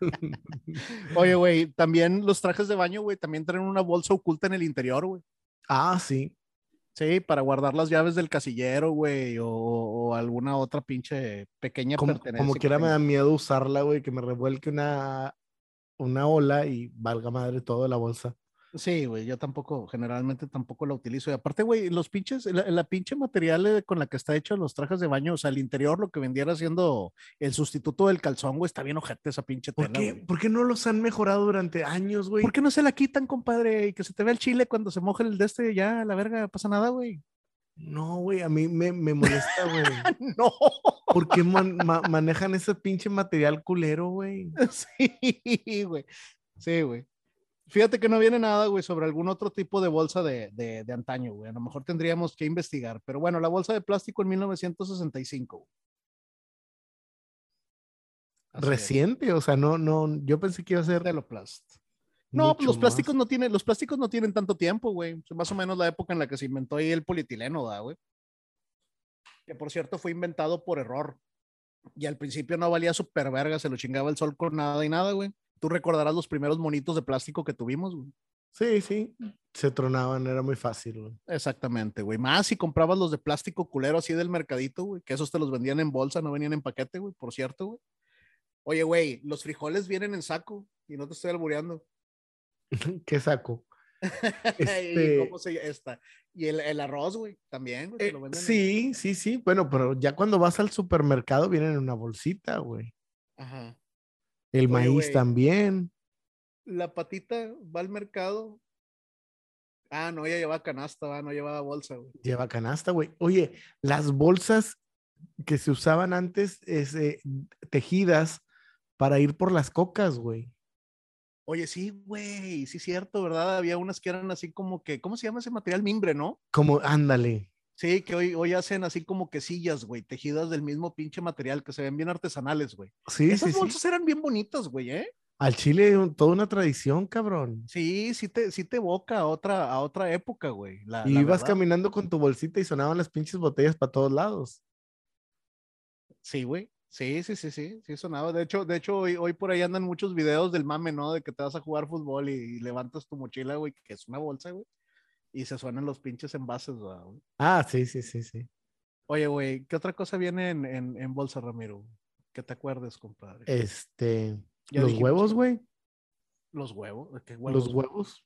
[laughs] Oye, güey, también los trajes de baño, güey, también traen una bolsa oculta en el interior, güey. ah, sí. Sí, para guardar las llaves del casillero, güey, o, o alguna otra pinche pequeña Como, pertenencia. como quiera me da miedo usarla, güey, que me revuelque una, una ola y valga madre toda la bolsa. Sí, güey, yo tampoco, generalmente tampoco la utilizo. Y aparte, güey, los pinches, la, la pinche material eh, con la que está hecho los trajes de baño, o sea, el interior, lo que vendiera siendo el sustituto del calzón, güey, está bien ojete esa pinche ¿Por tela, qué, güey. ¿Por qué no los han mejorado durante años, güey? ¿Por qué no se la quitan, compadre? Y que se te vea el chile cuando se moja el de este, ya, la verga, pasa nada, güey. No, güey, a mí me, me molesta, güey. [laughs] No. ¿Por qué man- ma- manejan ese pinche material culero, güey? [laughs] Sí, güey. Sí, güey. Fíjate que no viene nada, güey, sobre algún otro tipo de bolsa de, de, de antaño, güey. A lo mejor tendríamos que investigar. Pero bueno, la bolsa de plástico en 1965. güey. Es. reciente, o sea, no, no, yo pensé que iba a ser Teloplast. No, pues los plásticos más. no tienen, los plásticos no tienen tanto tiempo, güey. Más o menos la época en la que se inventó ahí el polietileno, ¿da, güey? Que por cierto fue inventado por error. Y al principio no valía super verga, se lo chingaba el sol con nada y nada, güey. Tú recordarás los primeros monitos de plástico que tuvimos, güey. Sí, sí, se tronaban, era muy fácil. güey. Exactamente, güey. Más si comprabas los de plástico culero así del mercadito, güey, que esos te los vendían en bolsa, no venían en paquete, güey, por cierto, güey. Oye, güey, los frijoles vienen en saco y no te estoy albureando. [laughs] ¿Qué saco? [laughs] ¿Y Este- cómo se esta? Y el, el arroz, güey, también, güey, Eh, lo venden en- sí, sí, sí. Bueno, pero ya cuando vas al supermercado vienen en una bolsita, güey. Ajá. El Oye, maíz también. La patita va al mercado. Ah, no, ella llevaba canasta, va, no llevaba bolsa, güey. Lleva canasta, güey. Oye, las bolsas que se usaban antes, este, tejidas para ir por las cocas, güey. Oye, sí, güey, sí, cierto, ¿verdad? Había unas que eran así como que, ¿cómo se llama ese material? Mimbre, ¿no? Como, ándale. Sí, que hoy, hoy hacen así como que sillas, güey, tejidas del mismo pinche material que se ven bien artesanales, güey. Sí, Esas sí, sí. bolsas eran bien bonitas, güey, ¿eh? Al Chile, un- toda una tradición, cabrón. Sí, sí te, sí te evoca a otra, a otra época, güey. La, Y la ibas verdad. caminando con tu bolsita y sonaban las pinches botellas para todos lados. Sí, güey. Sí, sí, sí, sí, sí sonaba. De hecho, de hecho hoy, hoy por ahí andan muchos videos del mame, ¿no? De que te vas a jugar fútbol y, y levantas tu mochila, güey, que es una bolsa, güey. Y se suenan los pinches envases, ¿verdad, güey. Ah, sí, sí, sí, sí. Oye, güey, ¿qué otra cosa viene en, en, en bolsa, Ramiro? Que te acuerdes, compadre. Este, los dijimos, huevos, güey. Los huevos. ¿Qué Los huevos? huevos.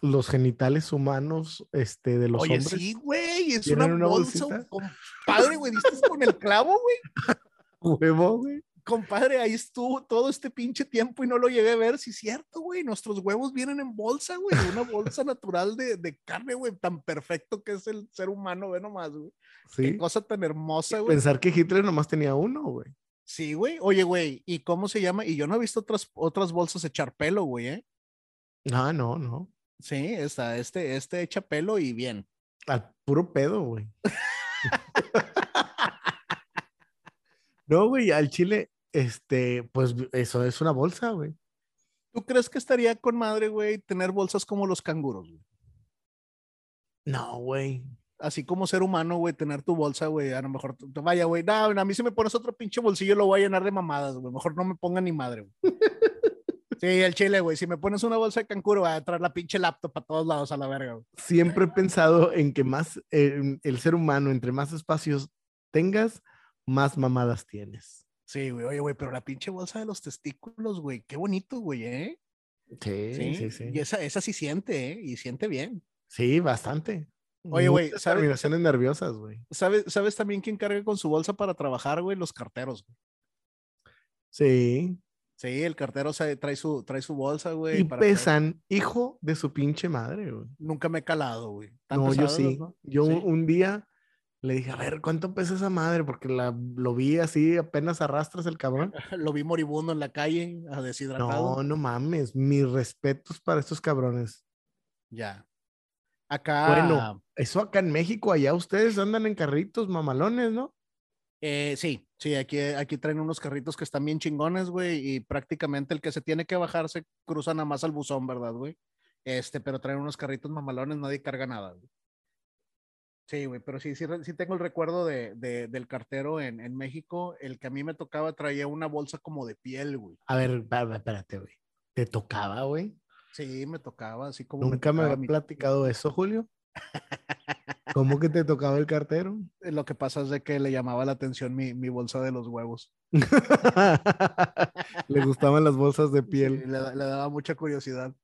Los genitales hombres, este, de los Oye, hombres. sí, güey, es ¿Vienen una, una bolsa, bolsita? compadre, güey, ¿diste con el clavo, güey? [laughs] Huevo, güey. Compadre, ahí estuvo todo este pinche tiempo y no lo llegué a ver, sí es cierto, güey, nuestros huevos vienen en bolsa, güey, una bolsa [laughs] natural de, de carne, güey, tan perfecto que es el ser humano, ve nomás, güey. Qué Sí. cosa tan hermosa, güey. Pensar que Hitler nomás tenía uno, güey. Sí, güey, oye, güey, ¿y cómo se llama? Y yo no he visto otras, otras bolsas echar pelo, güey, ¿eh? Ah, no, no. Sí, está, este, este echa pelo y bien. Al puro pedo, güey. [laughs] no, güey, al chile, este, pues eso es una bolsa, güey. ¿Tú crees que estaría con madre, güey, tener bolsas como los canguros, güey? No, güey. Así como ser humano, güey, tener tu bolsa, güey, a lo mejor, vaya, güey, no, a mí si me pones otro pinche bolsillo lo voy a llenar de mamadas, güey, mejor no me ponga ni madre, güey. [laughs] Sí, el chile, güey, si me pones una bolsa de canguro, voy a traer la pinche laptop a todos lados a la verga, güey. Siempre he pensado en que más, eh, el ser humano, entre más espacios tengas, más mamadas tienes. Sí, güey, oye, güey, pero la pinche bolsa de los testículos, güey, qué bonito, güey, ¿eh? Sí, sí, sí. Y esa, esa sí siente, ¿eh? Y siente bien. Sí, bastante. Oye, güey, Muchas ¿sabes- terminaciones nerviosas, güey. ¿Sabes, ¿Sabes también quién carga con su bolsa para trabajar, güey? Los carteros, güey. Sí. Sí, el cartero se- trae, su, trae su bolsa, güey. Y para pesan, hijo de su pinche madre, güey. Nunca me he calado, güey. ¿Tan No, yo sí. no? Yo Sí. un día le dije, a ver, ¿cuánto pesa esa madre? Porque la, lo vi así, apenas arrastras el cabrón. [laughs] Lo vi moribundo en la calle, a deshidratado. No, no mames. Mis respetos para estos cabrones. Ya. Acá, Bueno. Eso acá en México, allá ustedes andan en carritos mamalones, ¿no? eh, sí, sí, aquí, aquí traen unos carritos que están bien chingones, güey, y prácticamente el que se tiene que bajar se cruza nada más al buzón, ¿verdad, güey? Este, pero traen unos carritos mamalones, nadie carga nada, güey. Sí, güey, pero sí, sí, sí tengo el recuerdo de, de- del cartero en, en México. El que a mí me tocaba traía una bolsa como de piel, güey. A ver, espérate, güey. ¿Te tocaba, güey? Sí, me tocaba, así como Nunca me tocaba había platicado eso, Julio. [laughs] ¿Cómo que te tocaba el cartero? Lo que pasa es de que le llamaba la atención mi, mi bolsa de los huevos. [laughs] Le gustaban las bolsas de Sí, piel. le daba mucha curiosidad.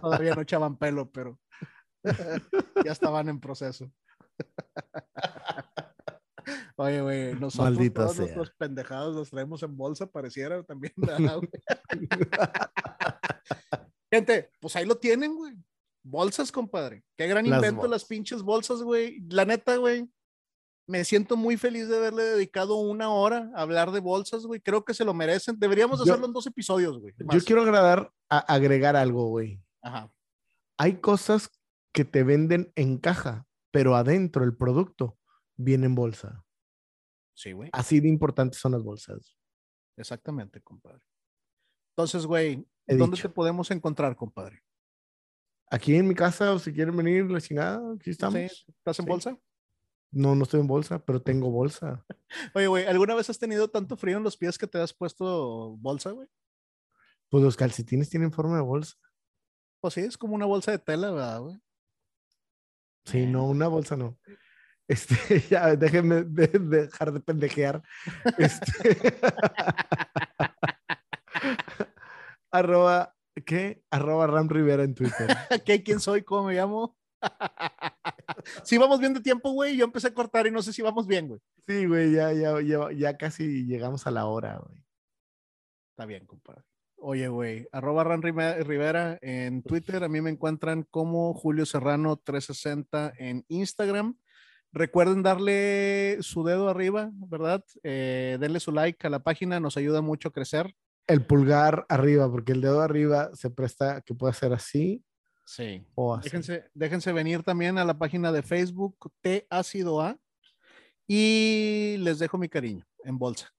Todavía no echaban pelo, pero [laughs] ya estaban en proceso. [laughs] Oye, güey, nosotros Maldita todos sea. nuestros pendejados los traemos en bolsa, pareciera también. [laughs] Gente, pues ahí lo tienen, güey. Bolsas, compadre. Qué gran Las invento las bolsas. pinches bolsas, güey. La neta, güey. Me siento muy feliz de haberle dedicado una hora a hablar de bolsas, güey. Creo que se lo merecen. Deberíamos Yo- hacerlo en dos episodios, güey. Yo quiero agradar, a- agregar algo, güey. Ajá. Hay cosas que te venden en caja, pero adentro el producto viene en bolsa. Sí, güey. Así de importantes son las bolsas. Exactamente, compadre. Entonces, güey, He ¿dónde dicho. te podemos encontrar, compadre? Aquí en mi casa, o si quieren venir, la chingada, aquí estamos. ¿Sí? ¿Estás en Sí. bolsa? No, no estoy en bolsa, pero tengo bolsa. [laughs] Oye, güey, ¿alguna vez has tenido tanto frío en los pies que te has puesto bolsa, güey? Pues los calcetines tienen forma de bolsa. Pues sí, es como una bolsa de tela, ¿verdad, güey? Sí, no, una bolsa no. Este, [laughs] ya, déjenme de- de dejar de pendejear. Este, [laughs] arroba, ¿qué? Arroba Ram Rivera en Twitter. [laughs] ¿Qué? ¿Quién soy? ¿Cómo me llamo? sí, vamos bien de tiempo, güey. Yo empecé a cortar y no sé si vamos bien, güey. Sí, güey, ya, ya, ya, ya casi llegamos a la hora, güey. Está bien, compadre. Oye, güey, arroba Ran Rivera en Twitter. A mí me encuentran como Julio Serrano 360 en Instagram. Recuerden darle su dedo arriba, ¿verdad? Eh, denle su like a la página, nos ayuda mucho a crecer. El pulgar arriba, porque el dedo arriba se presta que pueda ser así Sí. o así. Déjense, déjense venir también a la página de Facebook T Ácido A y les dejo mi cariño en bolsa.